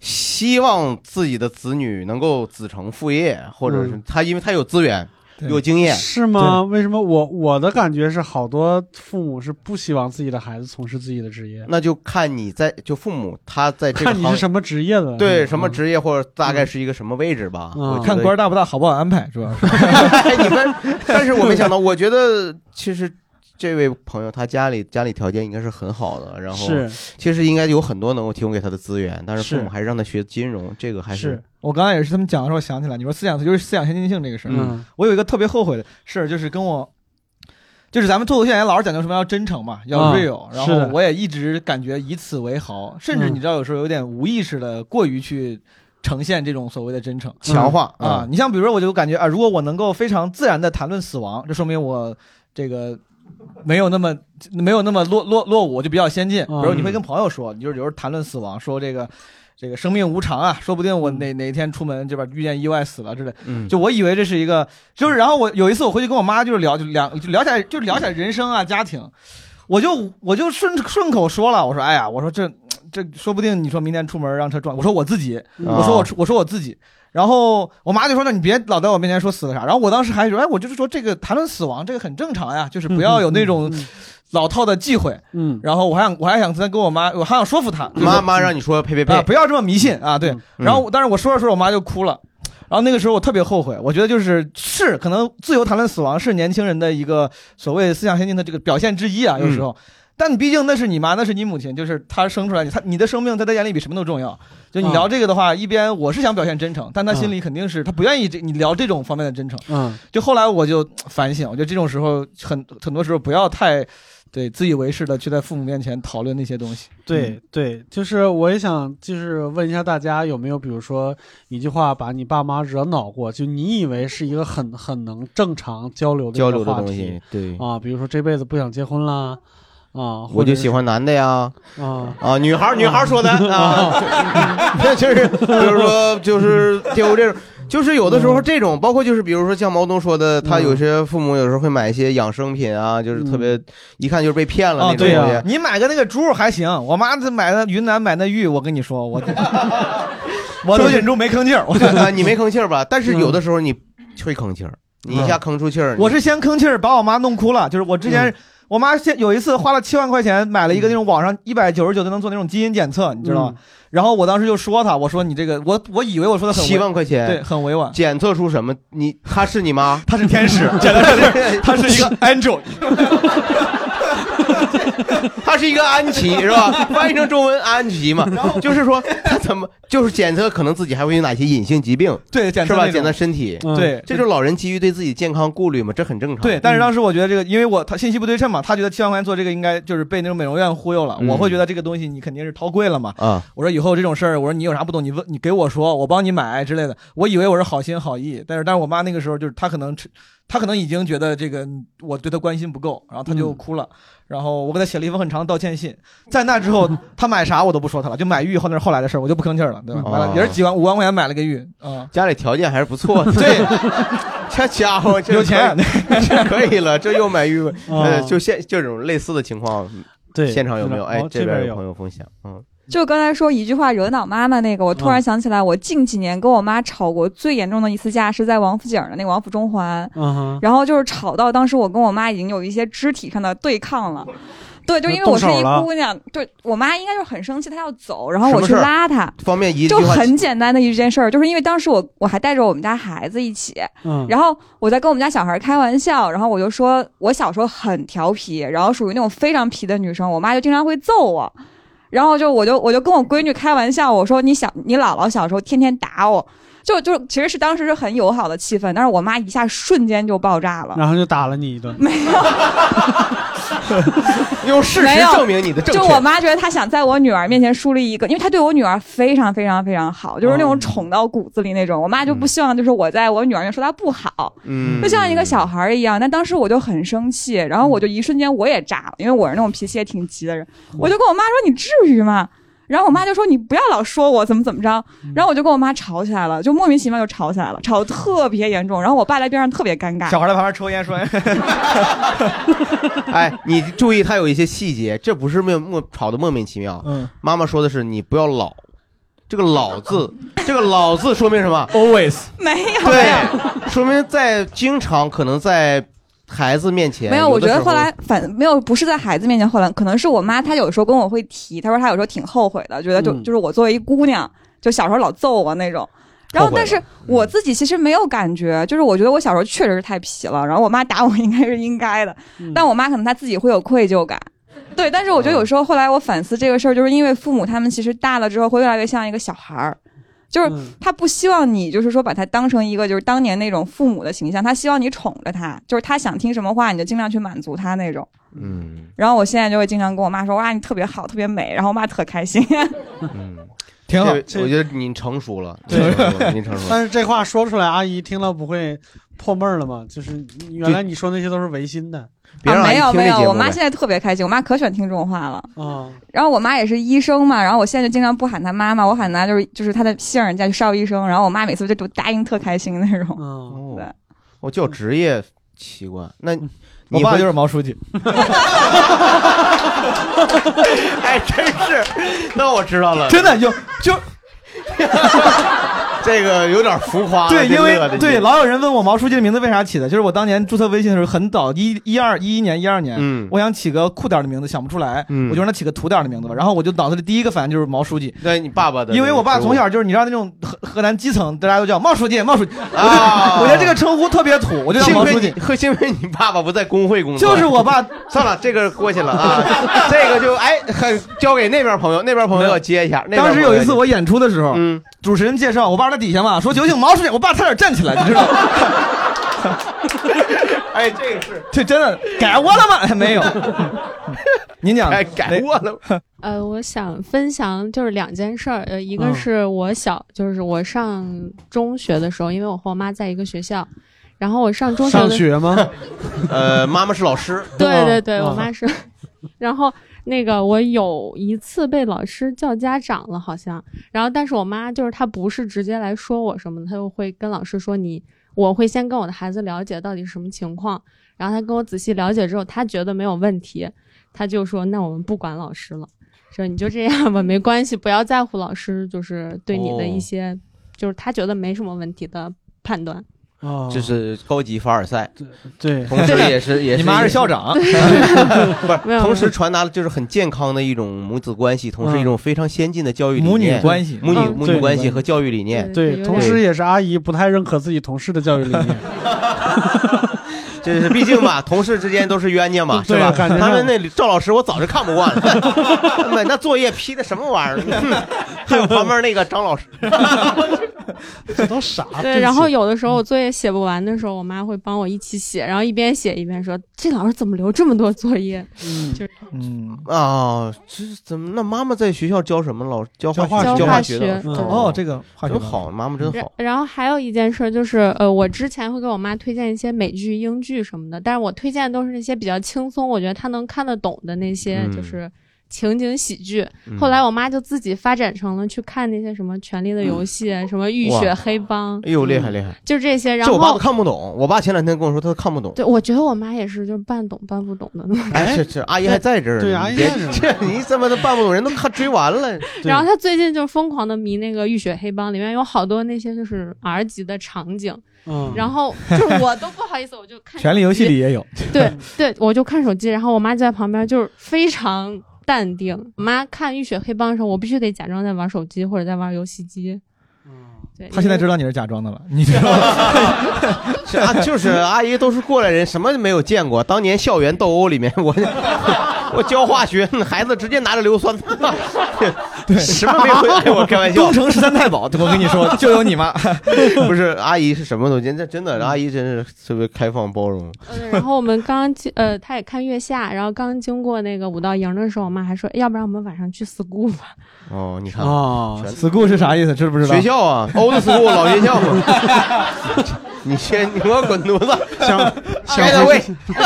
希望自己的子女能够子承父业，或者是嗯他因为他有资源、有经验，是吗？为什么我我的感觉是，好多父母是不希望自己的孩子从事自己的职业，那就看你在就父母他在这个你是什么职业的，对嗯什么职业或者大概是一个什么位置吧。嗯我看官大不大，好不好安排，主要是。哎，你们，但是我没想到，我觉得其实这位朋友他家里家里条件应该是很好的，然后是其实应该有很多能够提供给他的资源，但是父母还是让他学金融，这个还是我刚刚也是他们讲的时候想起来，你说思想就是思想先进性这个事儿，嗯。我有一个特别后悔的事儿，就是跟我。就是咱们脱口秀演员老是讲究什么要真诚嘛，要啊 real，、然后我也一直感觉以此为豪，甚至嗯你知道有时候有点无意识的过于去呈现这种所谓的真诚。强化啊。你像比如说，我就感觉啊，如果我能够非常自然的谈论死亡，这说明我这个没有那么没有那么落落落伍，就比较先进。比如你会跟朋友说，你就是有时候谈论死亡，说这个。这个生命无常啊，说不定我哪哪一天出门这边，遇见意外死了之类。嗯就我以为这是一个，就是然后我有一次我回去跟我妈就是聊，就聊就聊起来，就聊起来人生啊家庭，我就我就顺顺口说了，我说哎呀，我说这这说不定你说明天出门让车撞，我说我自己，嗯我说我哦我说我自己。然后我妈就说：“那你别老在我面前说死了啥。”然后我当时还说：“哎，我就是说这个谈论死亡这个很正常呀，就是不要有那种老套的忌讳。”嗯，然后我还想我还想再跟我妈，我还想说服她，就是妈妈让你说呸呸呸啊，不要这么迷信啊，对。嗯然后但是我说着说着，我妈就哭了。然后那个时候我特别后悔，我觉得就是是可能自由谈论死亡是年轻人的一个所谓思想先进的这个表现之一啊，有时候。但你毕竟那是你妈，那是你母亲，就是她生出来你，她你的生命在她眼里比什么都重要。就你聊这个的话，一边我是想表现真诚，但她心里肯定是她不愿意这你聊这种方面的真诚。嗯，就后来我就反省，我觉得这种时候很很多时候不要太对自以为是的去在父母面前讨论那些东西。对对，就是我也想就是问一下大家有没有，比如说一句话把你爸妈惹恼过，就你以为是一个很很能正常交流的一个交流的话题东西，对啊，比如说这辈子不想结婚啦，啊，我就喜欢男的呀，啊啊，女孩女孩说的 啊，那 就是就是说就是就这种。就是有的时候这种，包括就是比如说像毛东说的，他有些父母有时候会买一些养生品啊，就是特别一看就是被骗了啊，那种东西。你买个那个猪还行，我妈这买的云南买那玉，我跟你说，我 我都忍住没吭气儿。你没吭气儿吧？但是有的时候你会吭气儿，你一下吭出气儿。我是先吭气儿把我妈弄哭了，就是我之前。我妈现有一次花了七万块钱买了一个那种网上一百九十九就能做那种基因检测，你知道吗？然后我当时就说她，我说你这个，我我以为我说的很委七万块钱，对，很委婉。检测出什么？你她是你妈？她是天使，检测出她是一个 angel。它是一个安琪是吧？翻译成中文安琪嘛，然后 就是说他怎么就是检测可能自己还会有哪些隐性疾病，对，检测是吧？检测身体，对这就是老人基于对自己健康顾虑嘛，这很正常。对，但是当时我觉得这个，因为我他信息不对称嘛，他觉得七万块钱做这个应该就是被那种美容院忽悠了。嗯我会觉得这个东西你肯定是掏贵了嘛。啊，我说以后这种事儿，我说你有啥不懂，你问你给我说，我帮你买之类的。我以为我是好心好意，但是但是我妈那个时候就是她可能她可能已经觉得这个我对他关心不够，然后他就哭了。然后我给他写了一封很长的道歉信。在那之后，他买啥我都不说他了，就买玉后那是后来的事儿，我就不吭气儿了，对吧？哦完了也是几万五万块钱买了个玉啊，家里条件还是不错的。对，这家伙有钱可以 这可以了，这又买玉，呃，哦就现这种类似的情况，对现场有没有？哎哦，这边有这边有朋友分享，嗯，就刚才说一句话惹恼妈妈那个，我突然想起来，我近几年跟我妈吵过最严重的一次架，是在王府井的那个王府中环，嗯哼，然后就是吵到当时我跟我妈已经有一些肢体上的对抗了。对，就因为我是一姑娘，对我妈应该就是很生气，她要走，然后我去拉她，方便一就很简单的一件事儿，就是因为当时我我还带着我们家孩子一起，嗯。然后我在跟我们家小孩开玩笑，然后我就说我小时候很调皮，然后属于那种非常皮的女生，我妈就经常会揍我，然后就我就我就跟我闺女开玩笑，我说你小你姥姥小时候天天打我。就就其实是当时是很友好的气氛，但是我妈一下瞬间就爆炸了。然后就打了你一顿。没 用事实证明你的正确。就我妈觉得她想在我女儿面前树立一个，因为她对我女儿非常非常非常好，就是那种宠到骨子里那种。我妈就不希望就是我在我女儿面前说她不好，嗯就像一个小孩一样。但当时我就很生气，然后我就一瞬间我也炸了，因为我是那种脾气也挺急的人，我就跟我妈说：“你至于吗？”然后我妈就说：“你不要老说我怎么怎么着。”然后我就跟我妈吵起来了，就莫名其妙就吵起来了，吵得特别严重。然后我爸在边上特别尴尬。小孩在旁边抽烟说：“哎，你注意，他有一些细节，这不是莫莫吵得莫名其妙。嗯，妈妈说的是你不要老，这个“老”字，这个“老”字说明什么？Always 没有对，说明在经常可能在孩子面前没有，我觉得后来反没有，不是在孩子面前，后来可能是我妈，她有时候跟我会提，她说她有时候挺后悔的，觉得就、嗯就是我作为一姑娘，就小时候老揍我那种。然后但是我自己其实没有感觉，就是我觉得我小时候确实是太皮了，然后我妈打我 应该是应该的，但我妈可能她自己会有愧疚感。对，但是我觉得有时候后来我反思这个事儿，就是因为父母他们其实大了之后会越来越像一个小孩儿，就是他不希望你就是说把他当成一个就是当年那种父母的形象，他希望你宠着他，就是他想听什么话你就尽量去满足他那种。嗯，然后我现在就会经常跟我妈说哇你特别好，特别美，然后我妈特开心。嗯挺好我觉得你成熟了，您成熟了，您成熟了。但是这话说出来，阿姨听了不会破闷儿了吗？就是原来你说那些都是违心的。啊，没有没有，我妈现在特别开心，我妈可喜欢听这种话了。啊，然后我妈也是医生嘛，然后我现在就经常不喊她妈妈，我喊她就是就是她的姓儿叫邵医生，然后我妈每次就就答应特开心那种。嗯，对。我叫职业奇怪，那你爸就是毛书记。哎，真是，那我知道了，真的就就 这个有点浮夸了。对，这因为对老有人问我毛书记的名字为啥起的，就是我当年注册微信的时候很早，一一二一一年一二年，嗯我想起个酷点的名字，想不出来，嗯我就让他起个土点的名字吧。然后我就脑子里第一个反应就是毛书记，对你爸爸的，因为我爸从小就是你知道那种河河南基层，大家都叫毛书记，毛书记，我啊就我觉得这个称呼特别土，我就毛书记。亏你，幸亏你爸爸不在工会工作，就是我爸。算了，这个过去了啊，这个就哎，很交给那边朋友，那边朋友要接一下。当时有一次我演出的时候，嗯，主持人介绍，我爸在底下嘛，说有请毛书记，我爸差点站起来，你知道吗？哎，这个是这真的改我了吗？没有，您讲，哎，改我了。呃，我想分享就是两件事儿，呃，一个嗯是我小，就是我上中学的时候，因为我和我妈在一个学校，然后我上中学的上学吗？呃，妈妈是老师。对对对，嗯我妈是。然后那个我有一次被老师叫家长了，好像。然后但是我妈就是她不是直接来说我什么的，她就会跟老师说你，我会先跟我的孩子了解到底是什么情况。然后她跟我仔细了解之后，她觉得没有问题，她就说那我们不管老师了，说你就这样吧，没关系，不要在乎老师就是对你的一哦些，就是她觉得没什么问题的判断。哦。就是高级凡尔赛，对同时也是也是你妈是校长。不是，同时传达了就是很健康的一种母子关系，同时一种非常先进的教育理念。母女关系。母女嗯母女关系和教育理念。对，同时也是阿姨不太认可自己同事的教育理念。这是毕竟吧，同事之间都是冤家嘛，是吧？对感觉上他们那赵老师，我早就看不惯了，那那作业批的什么玩意儿？嗯还有旁边那个张老师，这都啥？对，然后有的时候我作业写不完的时候，我妈会帮我一起写，然后一边写一边说：“这老师怎么留这么多作业？” 嗯，就是嗯啊，这怎么？那妈妈在学校教什么老教化学教化学学的？哦，这个化学真好，妈妈真然好。然后还有一件事就是，呃，我之前会给我妈推荐一些美剧、英剧什么的，但是我推荐的都是那些比较轻松，我觉得他能看得懂的那些，嗯就是情景喜剧。嗯后来我妈就自己发展成了去看那些什么《权力的游戏》什么《浴血黑帮》，哎呦，厉害厉害！就这些。然后我爸都，看不懂，我爸前两天跟我说他都看不懂。对，我觉得我妈也是，就是半懂半不懂的那种。哎，这这阿姨还在这儿呢，对阿姨这儿你怎么都办不懂？人都看追完了。然后他最近就疯狂的迷那个《浴血黑帮》，里面有好多那些就是 R 级的场景。嗯然后就是我都不好意思，我就看权力游戏里也有。对对，我就看手机，然后我妈就在旁边，就是非常淡定。我妈看《浴血黑帮》的时候，我必须得假装在玩手机或者在玩游戏机。对，他现在知道你是假装的了，你知道吗？是啊，就是阿姨都是过来人，什么都没有见过。当年校园斗殴里面，我 我教化学，孩子直接拿着硫酸，对，什么没有？哎，我开玩笑。东城十三太保，我跟你说，就有你妈。不是阿姨是什么东西？这真的，阿姨真是特别开放包容。嗯然后我们刚经呃，她也看月下，然后刚经过那个五道营的时候，我妈还说，要不然我们晚上去 school 吧。哦，你看哦，school 是啥意思？知不知道？学校啊，old school 老学校嘛。你先，你给我滚犊子！想想的位，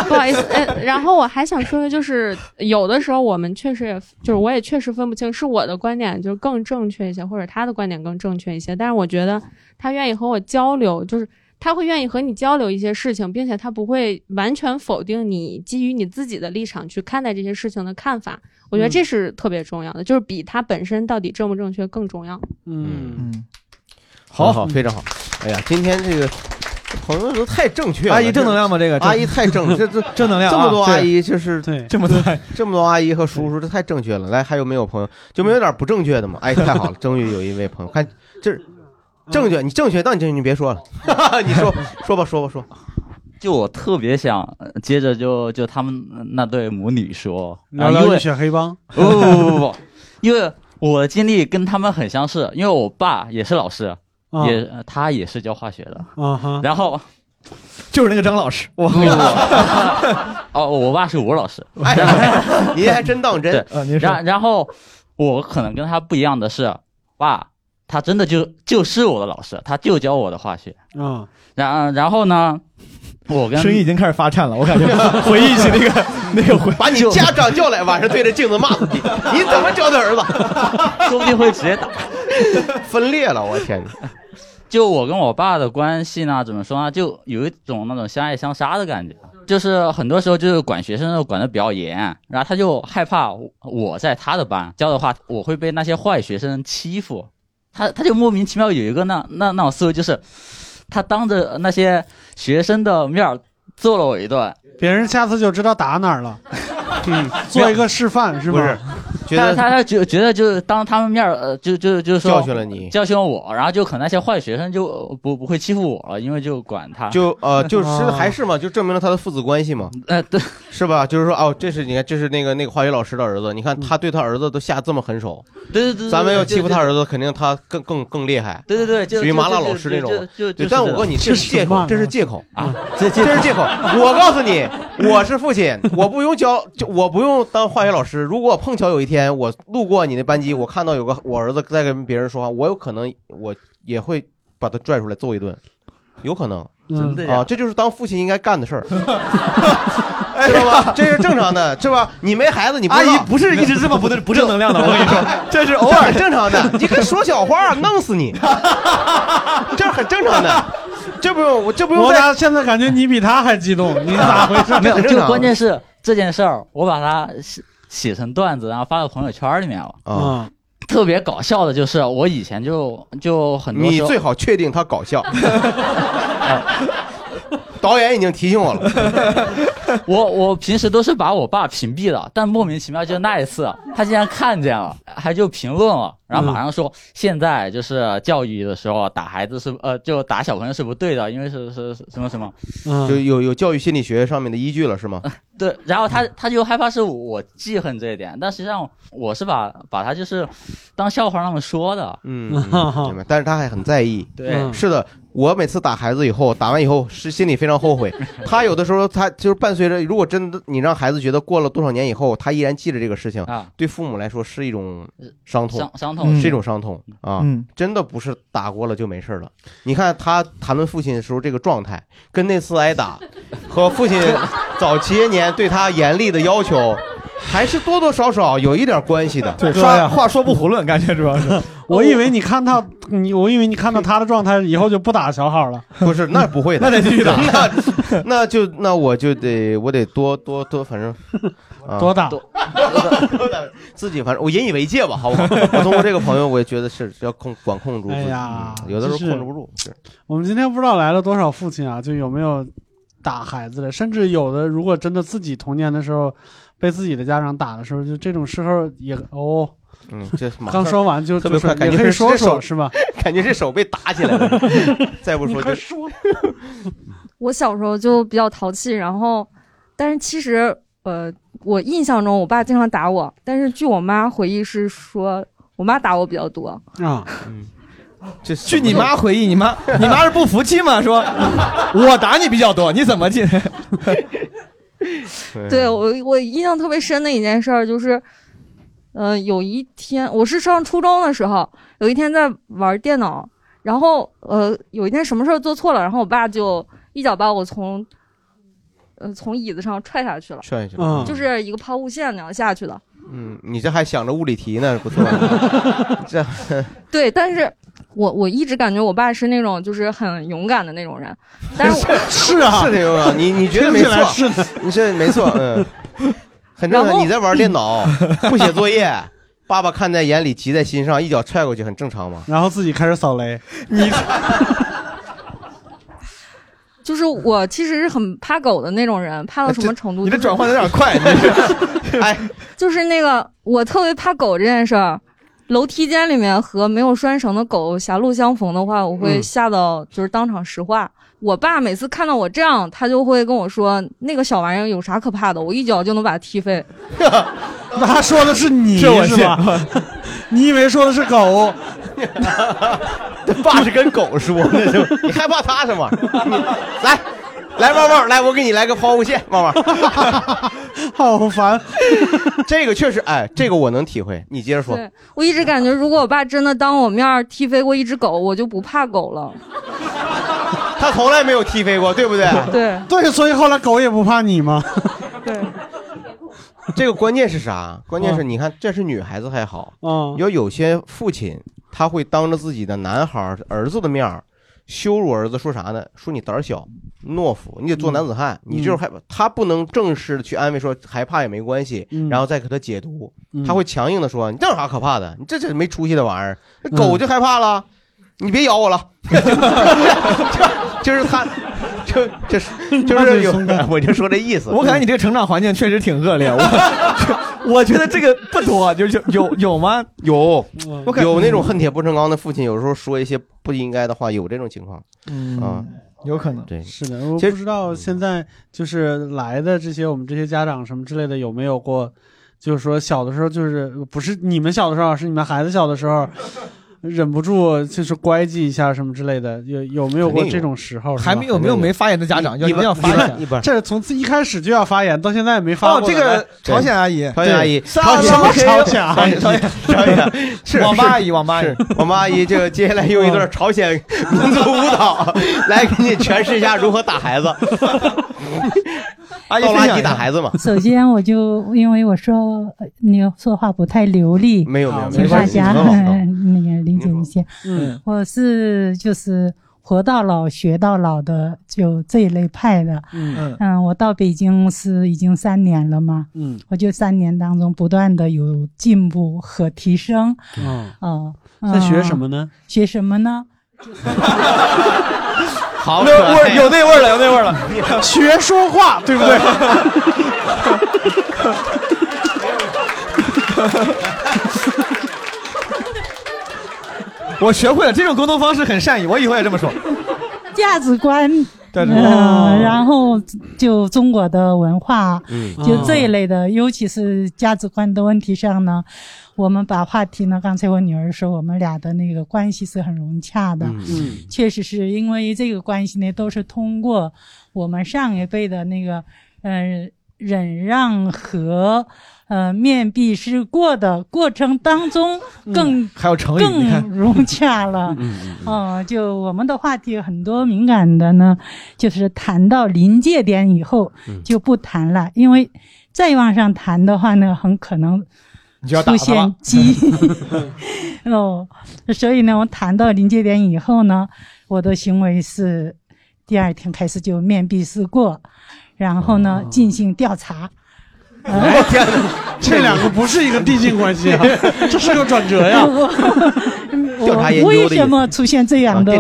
不好意思，呃，然后我还想说的就是，有的时候我们确实也，就是我也确实分不清是我的观点就是更正确一些，或者他的观点更正确一些。但是我觉得他愿意和我交流，就是他会愿意和你交流一些事情，并且他不会完全否定你基于你自己的立场去看待这些事情的看法。我觉得这是特别重要的，就是比他本身到底正不正确更重要。嗯嗯，好好，非常好。哎呀，今天这个朋友都太正确了。阿姨正能量吗这个阿姨太正，这这正能量啊这么多阿姨就是对这么多这么多阿姨和叔叔，这太正确了。来，还有没有朋友就没有点不正确的吗？哎，太好了，终于有一位朋友，看这是正确，你正确，那你就你别说了，你说说吧，说吧，说。就我特别想呃接着就就他们那对母女说，聊啊因为聊浴血黑帮。不不不不不，因为我的经历跟他们很相似，因为我爸也是老师，啊。也呃他也是教化学的，啊哈，然后 就是那个张老师，我哦，我爸是吴老师，哎，您还真当真。对啊您说。然然后我可能跟他不一样的是，爸他真的就就是我的老师，他就教我的化学，嗯，然然后呢，我跟声音已经开始发颤了，我感觉 回忆起那个 那个回，把你家长叫来，晚上对着镜子骂自己，你怎么教的儿子？说不定会直接打。分裂了，我天哪！就我跟我爸的关系呢，怎么说呢？就有一种那种相爱相杀的感觉。就是很多时候就是管学生管的比较严，然后他就害怕我在他的班教的话，我会被那些坏学生欺负。他他就莫名其妙有一个那那那种思维，就是他当着那些学生的面儿揍了我一顿，别人下次就知道打哪儿了。嗯，做一个示范是吧？不是，觉得他他他觉觉得就是当他们面儿呃就就就是说教训了你教训我，然后就可能那些坏学生就呃不不会欺负我了，因为就管他就呃，就 是还是嘛，就证明了他的父子关系嘛。呃，对，是吧？就是说哦，这是你看，这是那个那个化学老师的儿子，你看他对他儿子都下这么狠手。对对对对咱们要欺负他儿子，肯定他更更更厉害。对对对属于麻辣老师那种就但我告诉你，这这是借口，这是借口啊，这这这是借口。我告诉你，我是父亲，我不用教，就我不用当化学老师。如果碰巧有一天我路过你的班级，我看到有个我儿子在跟别人说话，我有可能我也会把他拽出来揍一顿，有可能。真的呀啊，这就是当父亲应该干的事儿，知道吧？这是正常的，是吧？你没孩子，你阿姨不是一直这么不不正能量的，我跟你说，这是偶尔 正常的。你跟说小话，弄死你，这是很正常的。这不用，我这不用再我咋现在感觉你比他还激动？你咋回事？没有，就关键是这件事儿，我把它写写成段子，然后发到朋友圈里面了。啊，特别搞笑的就是，我以前就就很你最好确定他搞笑。导演已经提醒我了。我我平时都是把我爸屏蔽了，但莫名其妙就那一次，他竟然看见了，还就评论了，然后马上说现在就是教育的时候打孩子是呃就打小朋友是不对的，因为是是是什么什么，就有有教育心理学上面的依据了，是吗？对，然后他他就害怕是我记恨这一点，但实际上我是把把他就是当笑话那么说的，嗯。但是他还很在意。对是的，我每次打孩子以后，打完以后是心里非常后悔。他有的时候他就是伴随着，如果真的你让孩子觉得过了多少年以后，他依然记着这个事情，对父母来说是一种伤痛，伤伤痛是一种伤痛啊嗯，真的不是打过了就没事了。你看他谈论父亲的时候这个状态，跟那次挨打和父亲早些年对他严厉的要求。还是多多少少有一点关系的。对，说话说不囫囵，感觉主要是。我以为你看到你，我以为你看到他的状态以后就不打小号了。不是，那不会的，那得继续打那 那就那我就得我得多多多，反正、啊多打多打自己，反正我引以为戒吧，好不好？我通过这个朋友，我也觉得是要控管控住自己。哎呀嗯有的时候控制不住。是我们今天不知道来了多少父亲啊，就有没有打孩子的，甚至有的如果真的自己童年的时候被自己的家长打的时候，就这种时候也哦。嗯，这刚说完就特别快，感觉也可以说这手说是吧？感觉这手被打起来了 再不说就我小时候就比较淘气，然后，但是其实呃，我印象中我爸经常打我，但是据我妈回忆是说，我妈打我比较多。啊。嗯这据你妈回忆，你妈你妈是不服气吗？说我打你比较多，你怎么进？对我我印象特别深的一件事儿就是，呃，有一天我是上初中的时候，有一天在玩电脑，然后呃有一天什么事儿做错了，然后我爸就一脚把我从呃从椅子上踹下去了，踹下去了。嗯。就是一个抛物线那样下去的。嗯，你这还想着物理题呢，不错。这 对，但是我我一直感觉我爸是那种就是很勇敢的那种人，但是我 是啊。是挺勇敢，你你觉得没错，是的。你这没错，嗯，很正常。你在玩电脑，不写作业，爸爸看在眼里，急在心上，一脚踹过去，很正常嘛。然后自己开始扫雷，你 就是我其实是很怕狗的那种人，怕到什么程度？你这就是转换有点快，哎，就是那个我特别怕狗这件事儿，楼梯间里面和没有拴绳的狗狭路相逢的话，我会嗯吓到就是当场石化。我爸每次看到我这样，他就会跟我说：“那个小玩意儿有啥可怕的？我一脚就能把它踢飞。那他说的是你是吧？你以为说的是狗？爸是跟狗说的，是吧？你害怕他什么？你来，来，旺旺，来，我给你来个抛物线，旺旺。好烦。这个确实，哎，这个我能体会。你接着”说。对我一直感觉，如果我爸真的当我面踢飞过一只狗，我就不怕狗了。他从来没有踢飞过，对不对？对对，所以后来狗也不怕你吗？对，这个关键是啥？关键是你看，这是女孩子还好，嗯，有有些父亲他会当着自己的男孩儿儿子的面儿羞辱儿子，说啥呢？说你胆儿小、懦夫，你得做男子汉，你就是害怕。他不能正式的去安慰说害怕也没关系，然后再给他解读，他会强硬的说你这有啥可怕的？你这这没出息的玩意儿，那狗就害怕了。你别咬我了，就 就是他，就就是就是有，我就说这意思。我感觉你这个成长环境确实挺恶劣，我我觉得这个不多，就是有有吗？有有那种恨铁不成钢的父亲，有时候说一些不应该的话，有这种情况。嗯啊，有可能对，是的，我其实不知道现在就是来的这些我们这些家长什么之类的有没有过，就是说小的时候就是不是你们小的时候，是你们孩子小的时候。忍不住就是乖记一下什么之类的，有有没有过这种时候？还没有没有没发言的家长要一一定要发一下。这从一开始就要发言，到现在也没发哦，过的。这个朝鲜阿姨，朝鲜阿姨，对朝鲜什么朝鲜阿姨朝鲜朝鲜是网吧阿姨，网吧阿姨是，网吧阿姨，这个接下来用一段朝鲜民族舞蹈来给你诠释一下如何打孩子。阿姨倒垃圾分享打孩子嘛？首先，我就因为我说呃你说话不太流利，没有没有请大没关系家很好很好 那个理解一些。嗯，我是就是活到老学到老的，就这一类派的。嗯嗯，我到北京是已经三年了嘛，嗯我就三年当中不断的有进步和提升。嗯哦，在学什嗯么呢？学什么呢？好那味儿有那味儿了，有那味儿了。学说话，对不对？我学会了这种沟通方式很善意，我以后也这么说。价值观，价值嗯、观然后就中国的文化，嗯就这一类的，尤其是价值观的问题上呢，我们把话题呢，刚才我女儿说，我们俩的那个关系是很融洽的，嗯确实是因为这个关系呢，都是通过我们上一辈的那个，呃，忍让和。呃，面壁思过的过程当中更，嗯还有成语你更融洽了。嗯嗯，就我们的话题很多敏感的呢，就是谈到临界点以后嗯。就不谈了，因为再往上谈的话呢，很可能你就要打出现鸡。哦，所以呢，我谈到临界点以后呢，我的行为是第二天开始就面壁思过，然后呢哦。进行调查。哎天哪，这两个不是一个递进关系啊，这是个转折呀。调查研究的为什么出现这样的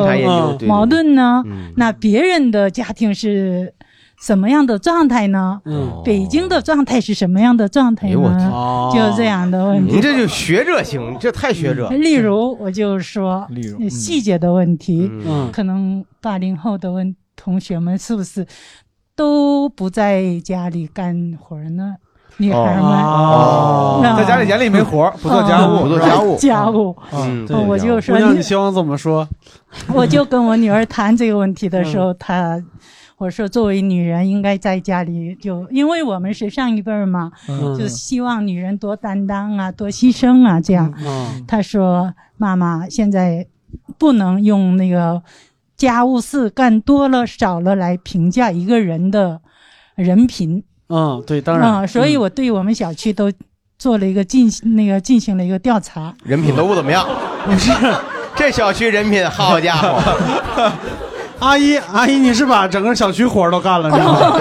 矛盾呢？嗯那别人的家庭是什么样的状态呢？嗯北京的状态是什么样的状态呢？就这样的问题。您这就学者型，这太学者。例如，我就说例如嗯细节的问题，嗯可能八零后的问同学们是不是都不在家里干活呢？女孩们。哦。那在家里眼里没活儿不做家务。嗯不做家务。家务，嗯哦我就说姑娘，你你希望怎么说？我就跟我女儿谈这个问题的时嗯。候，她我说作为女人应该在家里就，因为我们是上一辈儿嘛，嗯。就希望女人多担当啊，多牺牲啊，这样。嗯。她说：“妈妈，现在不能用那个家务事干多了少了来评价一个人的人品。”嗯，对，当然。啊，所以我对我们小区都做了一个进那个进行了一个调查。人品都不怎么样。不是，这小区人品，好家伙！阿姨，阿姨，你是把整个小区活儿都干了，是吗？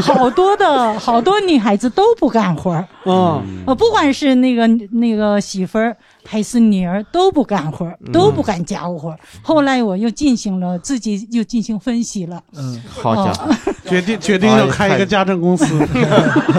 好多的好多女孩子都不干活儿，嗯，呃，不管是那个那个媳妇儿还是女儿都不干活，都不干家务活儿。后来我又进行了自己又进行分析了，嗯，好家伙，决定决定要开一个家政公司，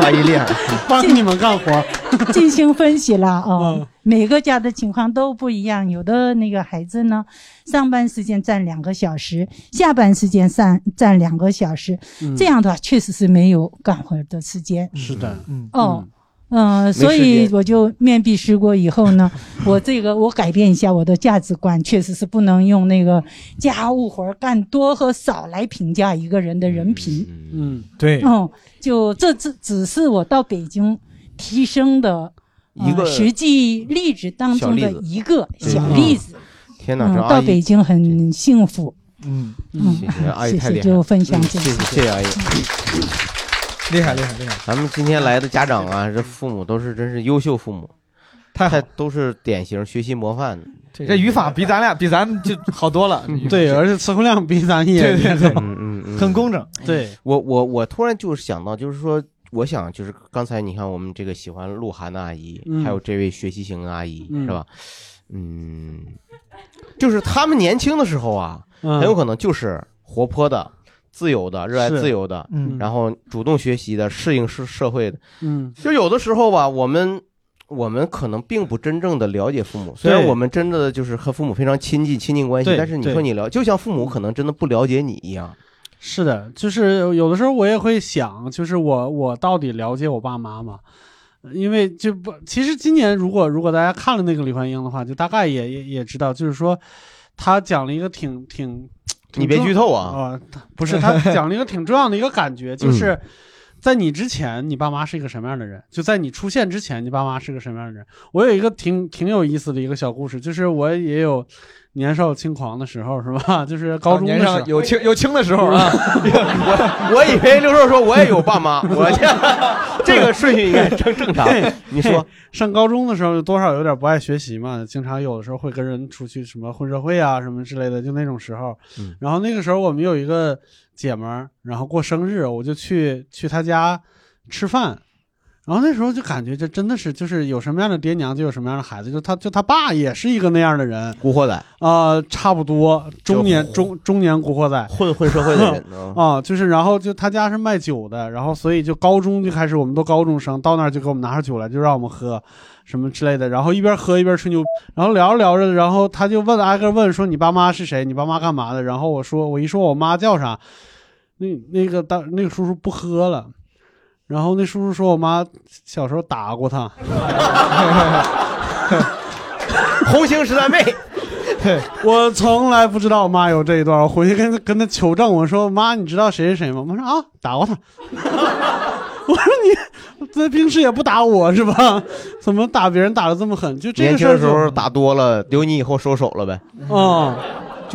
阿姨厉害，帮你们干活。进行分析了嗯。哦，每个家的情况都不一样，有的那个孩子呢，上班时间占两个小时，下班时间占占两个小时，嗯。这样的话确实是没有干活的时间。是的，嗯。哦。嗯、所以我就面壁思过以后呢，我这个我改变一下我的价值观，确实是不能用那个家务活儿干多和少来评价一个人的人品。嗯，对嗯，就这只只是我到北京提升的、呃一个实际例子当中的小例子一个小例子。天哪，嗯这，阿姨到北京很幸福。嗯嗯谢谢阿姨，谢太厉害了，谢就分享这谢个。谢谢谢阿姨，厉害厉害厉害！咱们今天来的家长啊，这父母都是真是优秀父母，太都是典型学习模范。这语法比咱俩比咱就好多了。对，而且词汇量比咱也对对对嗯嗯嗯，很工整。对我我我突然就是想到，就是说，我想就是刚才你看我们这个喜欢鹿晗的阿姨，嗯还有这位学习型的阿姨，嗯是吧？嗯，就是他们年轻的时候啊，嗯很有可能就是活泼的。自由的，热爱自由的，嗯。然后主动学习的，适应社社会的，嗯，就有的时候吧，我们我们可能并不真正的了解父母，虽然我们真的就是和父母非常亲近亲近关系，对但是你说你了，就像父母可能真的不了解你一样。是的，就是有的时候我也会想，就是我我到底了解我爸妈吗？因为就不，其实今年如果如果大家看了那个李焕英的话，就大概也也也知道，就是说他讲了一个挺挺，挺你别剧透啊啊、不是他 讲了一个挺重要的一个感觉，就是。在你之前，你爸妈是一个什么样的人？就在你出现之前，你爸妈是个什么样的人？我有一个挺挺有意思的一个小故事，就是我也有年少轻狂的时候，是吧？就是高中的年时候，上有轻有轻的时候啊。我 我以为刘硕说我也有爸妈，我这 这个顺序应该正正常。你说上高中的时候多少有点不爱学习嘛，经常有的时候会跟人出去什么混社会啊什么之类的，就那种时候。嗯然后那个时候我们有一个姐们儿，然后过生日，我就去去她家吃饭。然后那时候就感觉这真的是就是有什么样的爹娘就有什么样的孩子，就他就他爸也是一个那样的人，古惑仔啊、差不多中年中中年古惑仔，混混社会的人 啊，就是然后就他家是卖酒的，然后所以就高中就开始，我们都高中生，到那儿就给我们拿上酒来，就让我们喝什么之类的，然后一边喝一边吹牛，然后聊着聊着，然后他就问挨个问说你爸妈是谁？你爸妈干嘛的？然后我说我一说我妈叫啥，那那个当那个叔叔不喝了。然后那叔叔说：“我妈小时候打过他。”红星十三妹，我从来不知道我妈有这一段。我回去跟她跟她求证，我说：“妈，你知道谁是谁吗？”我妈说：“啊，打过他。”我说：“你在平时也不打我是吧？怎么打别人打的这么狠？就这年个事儿就轻的时候打多了，留你以后收手了呗。啊，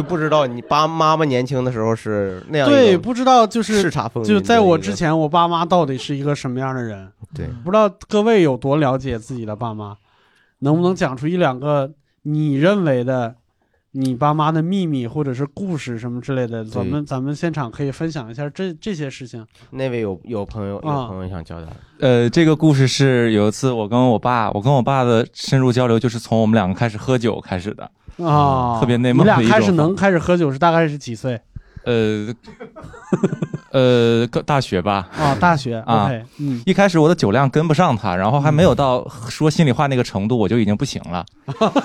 就不知道你爸妈妈年轻的时候是那样一对，不知道就是叱咤风云就在我之前，我爸妈到底是一个什么样的人？对，不知道各位有多了解自己的爸妈，能不能讲出一两个你认为的你爸妈的秘密或者是故事什么之类的？咱们咱们现场可以分享一下这这些事情。那位有有朋友有啊朋友想交代，呃，这个故事是有一次我跟我爸，我跟我爸的深入交流，就是从我们两个开始喝酒开始的啊，特别内你俩蒙的一种开始能开始喝酒是大概是几岁？呃，呃，个大学吧。啊大学啊 OK，嗯一开始我的酒量跟不上他，然后还没有到说心里话那个程度，我就已经不行了。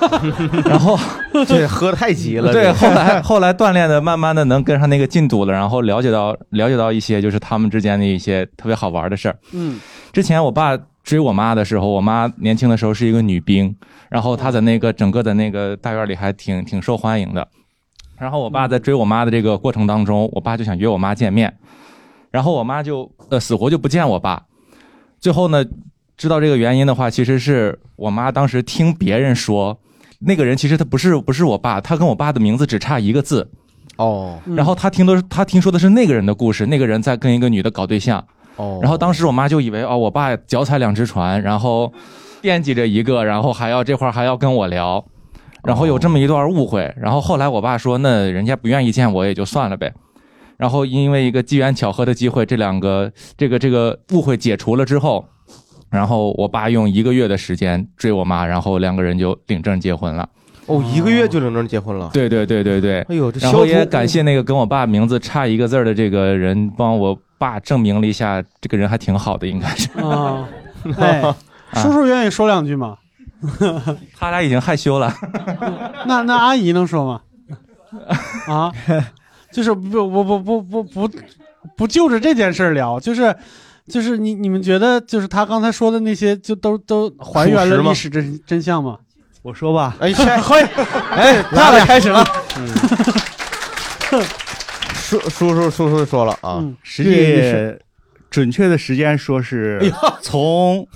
然后 对喝太急了。对，这后来后来锻炼的，慢慢的能跟上那个进度了，然后了解到了解到一些就是他们之间的一些特别好玩的事儿。嗯之前我爸追我妈的时候，我妈年轻的时候是一个女兵，然后她在那个整个的那个大院里还挺挺受欢迎的。然后我爸在追我妈的这个过程当中，我爸就想约我妈见面，然后我妈就呃死活就不见我爸。最后呢，知道这个原因的话，其实是我妈当时听别人说，那个人其实他不是不是我爸，他跟我爸的名字只差一个字。哦，然后他听的他听说的是那个人的故事，那个人在跟一个女的搞对象。哦，然后当时我妈就以为哦，我爸脚踩两只船，然后惦记着一个，然后还要这块儿还要跟我聊，然后有这么一段误会。然后后来我爸说，那人家不愿意见我也就算了呗。然后因为一个机缘巧合的机会，这两个这个这个误会解除了之后，然后我爸用一个月的时间追我妈，然后两个人就领证结婚了。哦，一个月就领证结婚了。对对对对对，哎呦这然后也感谢那个跟我爸名字差一个字儿的这个人，帮我爸证明了一下，这个人还挺好的，应该是。啊，哎，叔叔愿意说两句吗？他俩已经害羞了。那那阿姨能说吗？啊，就是不不不不不不不就着这件事聊，就是就是你你们觉得就是他刚才说的那些，就都都还原了历史真真相吗？我说吧，哎，欢迎，哎，漂亮开始了。叔叔叔叔叔说了啊，嗯实际准确的时间说是从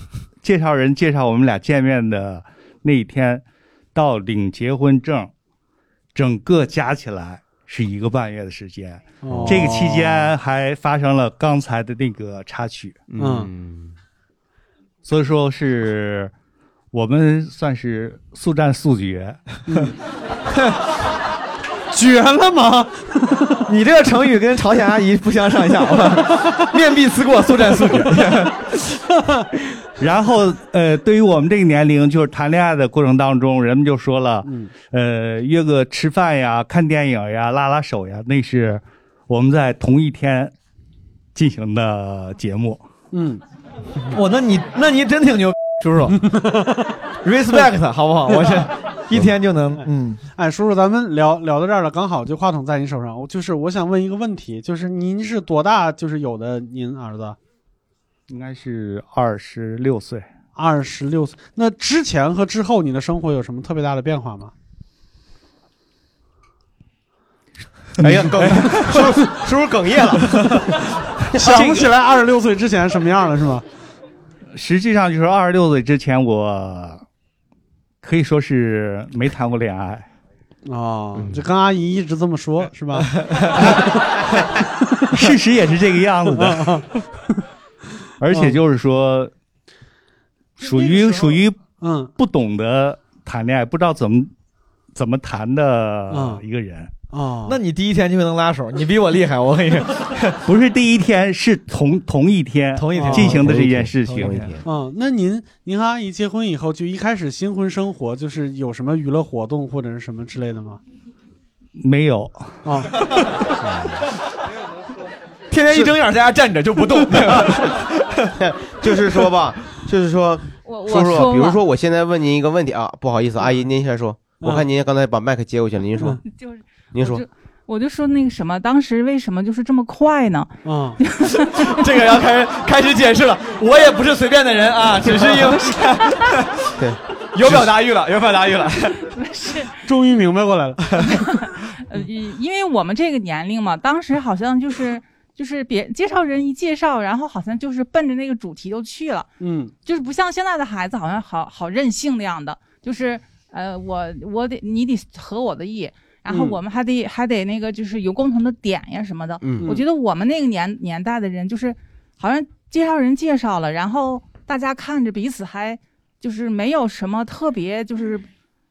介绍人介绍我们俩见面的那一天到领结婚证，整个加起来是一个半月的时间。哦这个期间还发生了刚才的那个插曲。嗯，所以说是我们算是速战速决。绝了吗？你这个成语跟朝鲜阿姨不相上下，面壁思过，速战速决。然后，呃，对于我们这个年龄，就是谈恋爱的过程当中，人们就说了，呃，约个吃饭呀、看电影呀、拉拉手呀，那是我们在同一天进行的节目。嗯，我那你那你真挺牛，叔叔，respect 好不好？我这一天就能，嗯，哎，叔叔，咱们聊聊到这儿了，刚好就话筒在你手上。我就是我想问一个问题，就是您是多大？就是有的您儿子应该是二十六岁。二十六岁。那之前和之后，你的生活有什么特别大的变化吗？哎呀，哽，叔叔叔叔哽咽了，想不起来二十六岁之前什么样了，是吗？实际上就是二十六岁之前，我可以说是没谈过恋爱。哦，就跟阿姨一直这么说，是吧？事实也是这个样子的。而且就是说，属于属于嗯不懂得谈恋爱，不知道怎么怎么谈的嗯一个人。哦，那你第一天就能拉手，你比我厉害，我跟你说，不是第一天，是同同一天。同一天。进行的这件事情。嗯，那您您和阿姨结婚以后，就一开始新婚生活，就是有什么娱乐活动或者是什么之类的吗？没有。啊，天天一睁眼在家站着就不动，就是说吧，就是说，我叔叔，比如说我现在问您一个问题啊，不好意思，阿姨您先说，我看您刚才把麦克接过去了，您说，就是您说我就，说那个什么，当时为什么就是这么快呢？嗯，这个要开始开始解释了。我也不是随便的人啊，只是因为 对 有表达欲了，有表达欲了。不是，终于明白过来了。呃，因为我们这个年龄嘛，当时好像就是就是别介绍人一介绍，然后好像就是奔着那个主题就去了，嗯，就是不像现在的孩子好像好好任性那样的，就是呃，我我得你得合我的意。然后嗯我们还得、还得那个，就是有共同的点呀什么的。嗯我觉得我们那个年年代的人，就是好像介绍人介绍了，然后大家看着彼此还就是没有什么特别，就是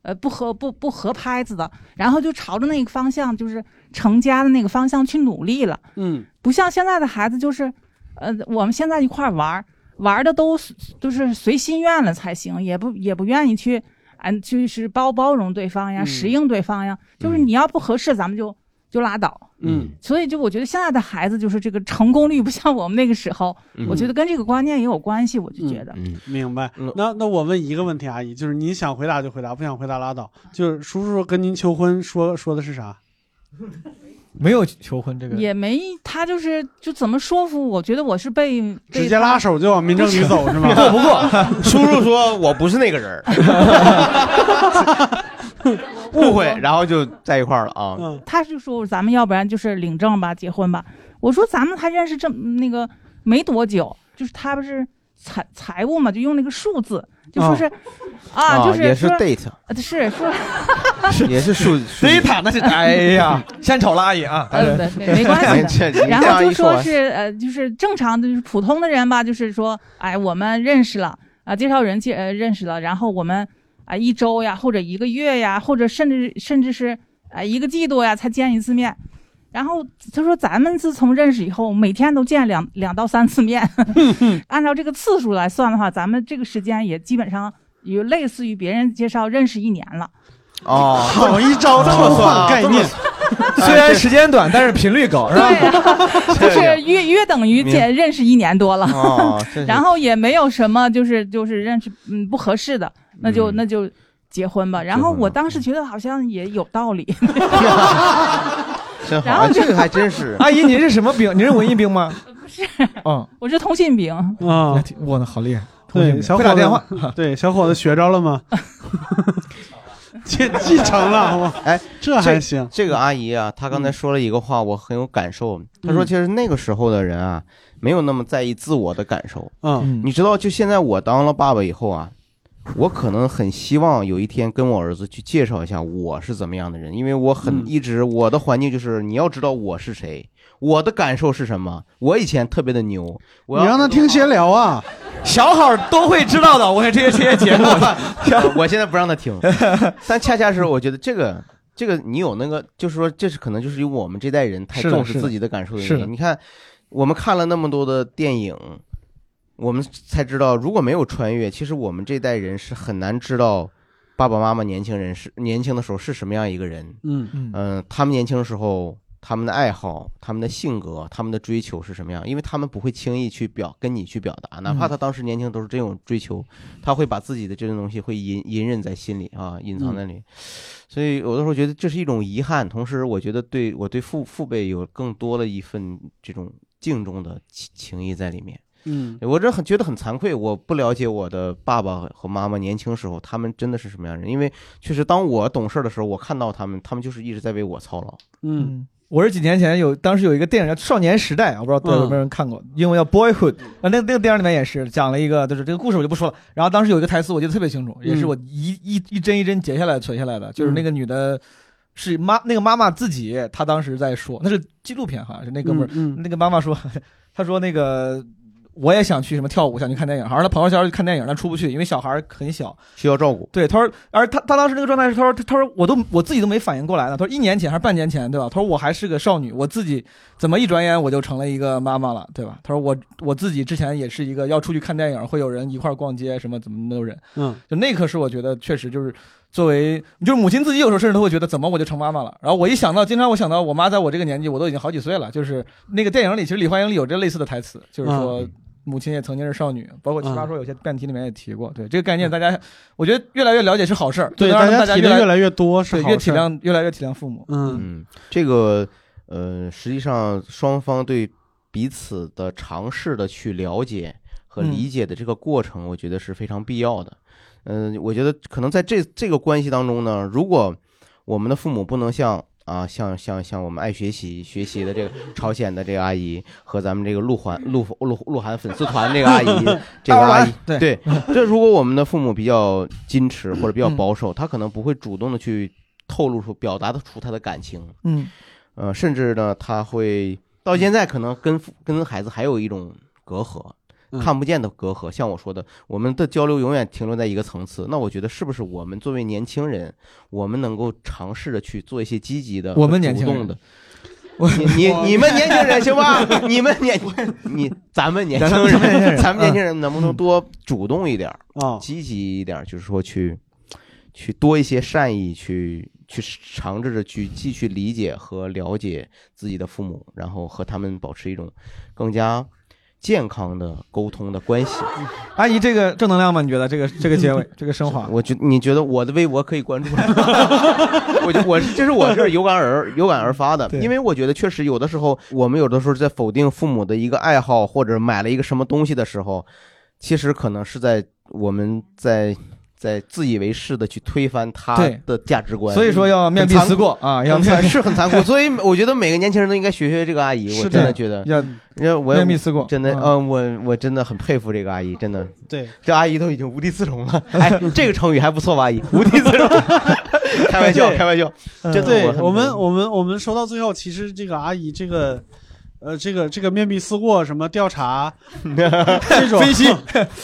呃不合不不合拍子的，然后就朝着那个方向，就是成家的那个方向去努力了。嗯，不像现在的孩子，就是呃我们现在一块儿玩儿玩的都是都是随心愿了才行，也不也不愿意去。俺就是包包容对方呀，嗯适应对方呀，就是你要不合适，咱们就就拉倒。嗯，所以就我觉得现在的孩子就是这个成功率不像我们那个时候，嗯我觉得跟这个观念也有关系。我就觉得，嗯明白。那那我问一个问题，阿姨，就是您想回答就回答，不想回答拉倒。就是叔叔跟您求婚说说的是啥？没有求婚这个，也没他就是就怎么说服？我觉得我是被被直接拉手就往民政局走是吗？不 不过，叔叔说我不是那个人，误会，然后就在一块儿了啊。他就说咱们要不然就是领证吧，结婚吧。我说咱们还认识这那个没多久，就是他不是财财务嘛，就用那个数字，就说是、啊，啊就是也是说 date 呃是说 也是数 data 那是哎呀，献丑了阿姨啊，呃，对，没没关系这的。你然后就说是呃，就是正常的，就是普通的人吧，就是说，哎，我们认识了啊，介绍人介呃认识了，然后我们啊一周呀，或者一个月呀，或者甚至甚至是啊一个季度呀才见一次面。然后他说，咱们自从认识以后，每天都见两两到三次面，按照这个次数来算的话，咱们这个时间也基本上有类似于别人介绍认识一年了。哦，好一招偷换概念。虽然时间短，但是频率高，是吧？对 就是约约等于见认识一年多了，哦然后也没有什么就是就是认识嗯不合适的，那就、那就结婚吧。然后我当时觉得好像也有道理，真好，然后这个还真是。阿姨，您是什么兵？您是文艺兵吗？不是，嗯，我是通信兵。啊，哇，好厉害！通信对，兵小伙子会打电话，对，小伙子学着了吗？继继承了，好吗？哎，这还行。这个阿姨啊，她刚才说了一个话，我很有感受。她说，其实那个时候的人啊，没有那么在意自我的感受。嗯，你知道，就现在我当了爸爸以后啊，我可能很希望有一天跟我儿子去介绍一下我是怎么样的人，因为我很一直我的环境就是你要知道我是谁，我的感受是什么。我以前特别的牛，我要你让他听闲聊啊，小好都会知道的。我看这些这 些节目，我现在不让他听，但恰恰是我觉得这个这个你有那个，就是说这是可能就是因为我们这代人太重视自己的感受的原因。你看，我们看了那么多的电影，我们才知道，如果没有穿越，其实我们这代人是很难知道爸爸妈妈年轻人是年轻的时候是什么样一个人。嗯嗯嗯，他们年轻的时候，他们的爱好、他们的性格、他们的追求是什么样？因为他们不会轻易去表跟你去表达，哪怕嗯他当时年轻都是这种追求，他会把自己的这种东西会隐隐忍在心里啊，隐藏在里。所以有的时候觉得这是一种遗憾，同时我觉得对我对父父辈有更多的一份这种敬重的情情谊在里面。嗯我这很觉得很惭愧，我不了解我的爸爸和妈妈年轻时候他们真的是什么样的人，因为确实当我懂事的时候，我看到他们，他们就是一直在为我操劳。嗯，我是几年前有，当时有一个电影叫《少年时代》，我不知道有没有人看过，英文叫《Boyhood》。啊，那那个电影里面也是讲了一个，就是这个故事我就不说了。然后当时有一个台词我记得特别清楚，也是我一一一帧一帧截下来存下来的，就是那个女的。是妈，那个妈妈自己，她当时在说，那是纪录片，好像是那哥们儿，嗯那个妈妈说，她说那个我也想去什么跳舞，想去看电影。好像他朋友圈去看电影，但出不去，因为小孩很小，需要照顾。对，他说，而他他当时那个状态是，他说，他他说我都我自己都没反应过来呢。他说一年前还是半年前，对吧？他说我还是个少女，我自己怎么一转眼我就成了一个妈妈了，对吧？他说我我自己之前也是一个要出去看电影，会有人一块逛街什么怎么都有人，嗯，就那刻是我觉得确实就是。作为就是母亲自己有时候甚至都会觉得怎么我就成妈妈了。然后我一想到，经常我想到我妈在我这个年纪，我都已经好几岁了。就是那个电影里，其实《李焕英》里有这类似的台词，就是说母亲也曾经是少女，包括奇葩说有些辩题里面也提过。对这个概念，大家我觉得越来越了解是好事儿，对大家体谅越来越多是对越体谅越来越体谅父母。嗯，这个呃，实际上双方对彼此的尝试的去了解和理解的这个过程，我觉得是非常必要的。嗯，我觉得可能在这这个关系当中呢，如果我们的父母不能像啊，像像像我们爱学习学习的这个朝鲜的这个阿姨和咱们这个鹿晗鹿鹿鹿晗粉丝团这个阿姨，这个阿姨，对对，这如果我们的父母比较矜持或者比较保守，他可能不会主动的去透露出表达的出他的感情，嗯，呃，甚至呢，他会到现在可能跟跟孩子还有一种隔阂。看不见的隔阂，像我说的，我们的交流永远停留在一个层次。那我觉得，是不是我们作为年轻人，我们能够尝试着去做一些积极的、我们年轻人的？你你你们年轻人行吧？你们年你咱们年轻人，咱们年轻人能不能多主动一点啊，积极一点？就是说，去去多一些善意，去去尝试着去继续理解和了解自己的父母，然后和他们保持一种更加。健康的沟通的关系，阿姨，这个正能量吗？你觉得这个这个结尾 这个升华？我觉你觉得我的微博可以关注？我就我这是我是有感而有感而发的，因为我觉得确实有的时候我们有的时候在否定父母的一个爱好或者买了一个什么东西的时候，其实可能是在我们在。在自以为是的去推翻他的价值观，所以说要面壁思过啊，要是很残酷。所以我觉得每个年轻人都应该学学这个阿姨，我真的觉得要要面壁思过。真的，嗯，我我真的很佩服这个阿姨，真的。对，这阿姨都已经无地自容了。哎，这个成语还不错吧？阿姨，无地自容。开玩笑，开玩笑。这对，我们我们我们说到最后，其实这个阿姨这个，呃，这个这个面壁思过，什么调查这种分析，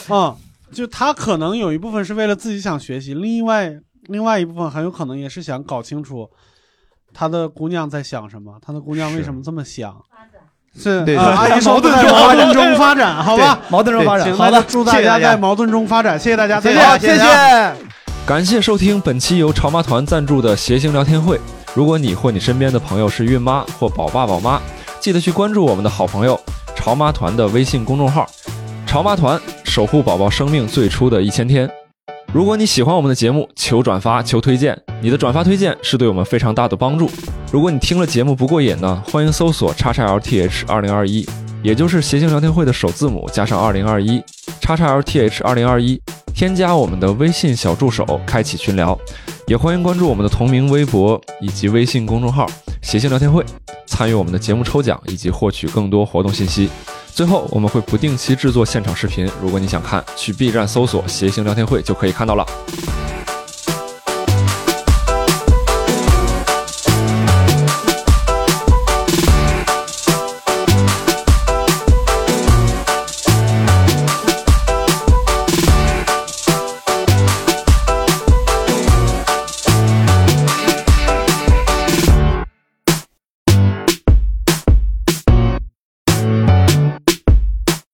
嗯。就他可能有一部分是为了自己想学习，另外另外一部分很有可能也是想搞清楚他的姑娘在想什么，他的姑娘为什么这么想。是对阿姨说在矛盾中发展，好吧？矛盾中发展。好的，祝大家在矛盾中发展，谢谢大家，再见，谢谢。感谢收听本期由潮妈团赞助的谐星聊天会。如果你或你身边的朋友是孕妈或宝爸宝妈，记得去关注我们的好朋友潮妈团的微信公众号。潮妈团守护宝宝生命最初的一千天。如果你喜欢我们的节目，求转发，求推荐。你的转发推荐是对我们非常大的帮助。如果你听了节目不过瘾呢，欢迎搜索叉叉 LTH 二零二一，也就是谐星聊天会的首字母加上二零二一，叉叉 LTH 二零二一，添加我们的微信小助手，开启群聊。也欢迎关注我们的同名微博以及微信公众号谐星聊天会，参与我们的节目抽奖以及获取更多活动信息。最后，我们会不定期制作现场视频，如果你想看，去 B 站搜索“谐星聊天会”就可以看到了。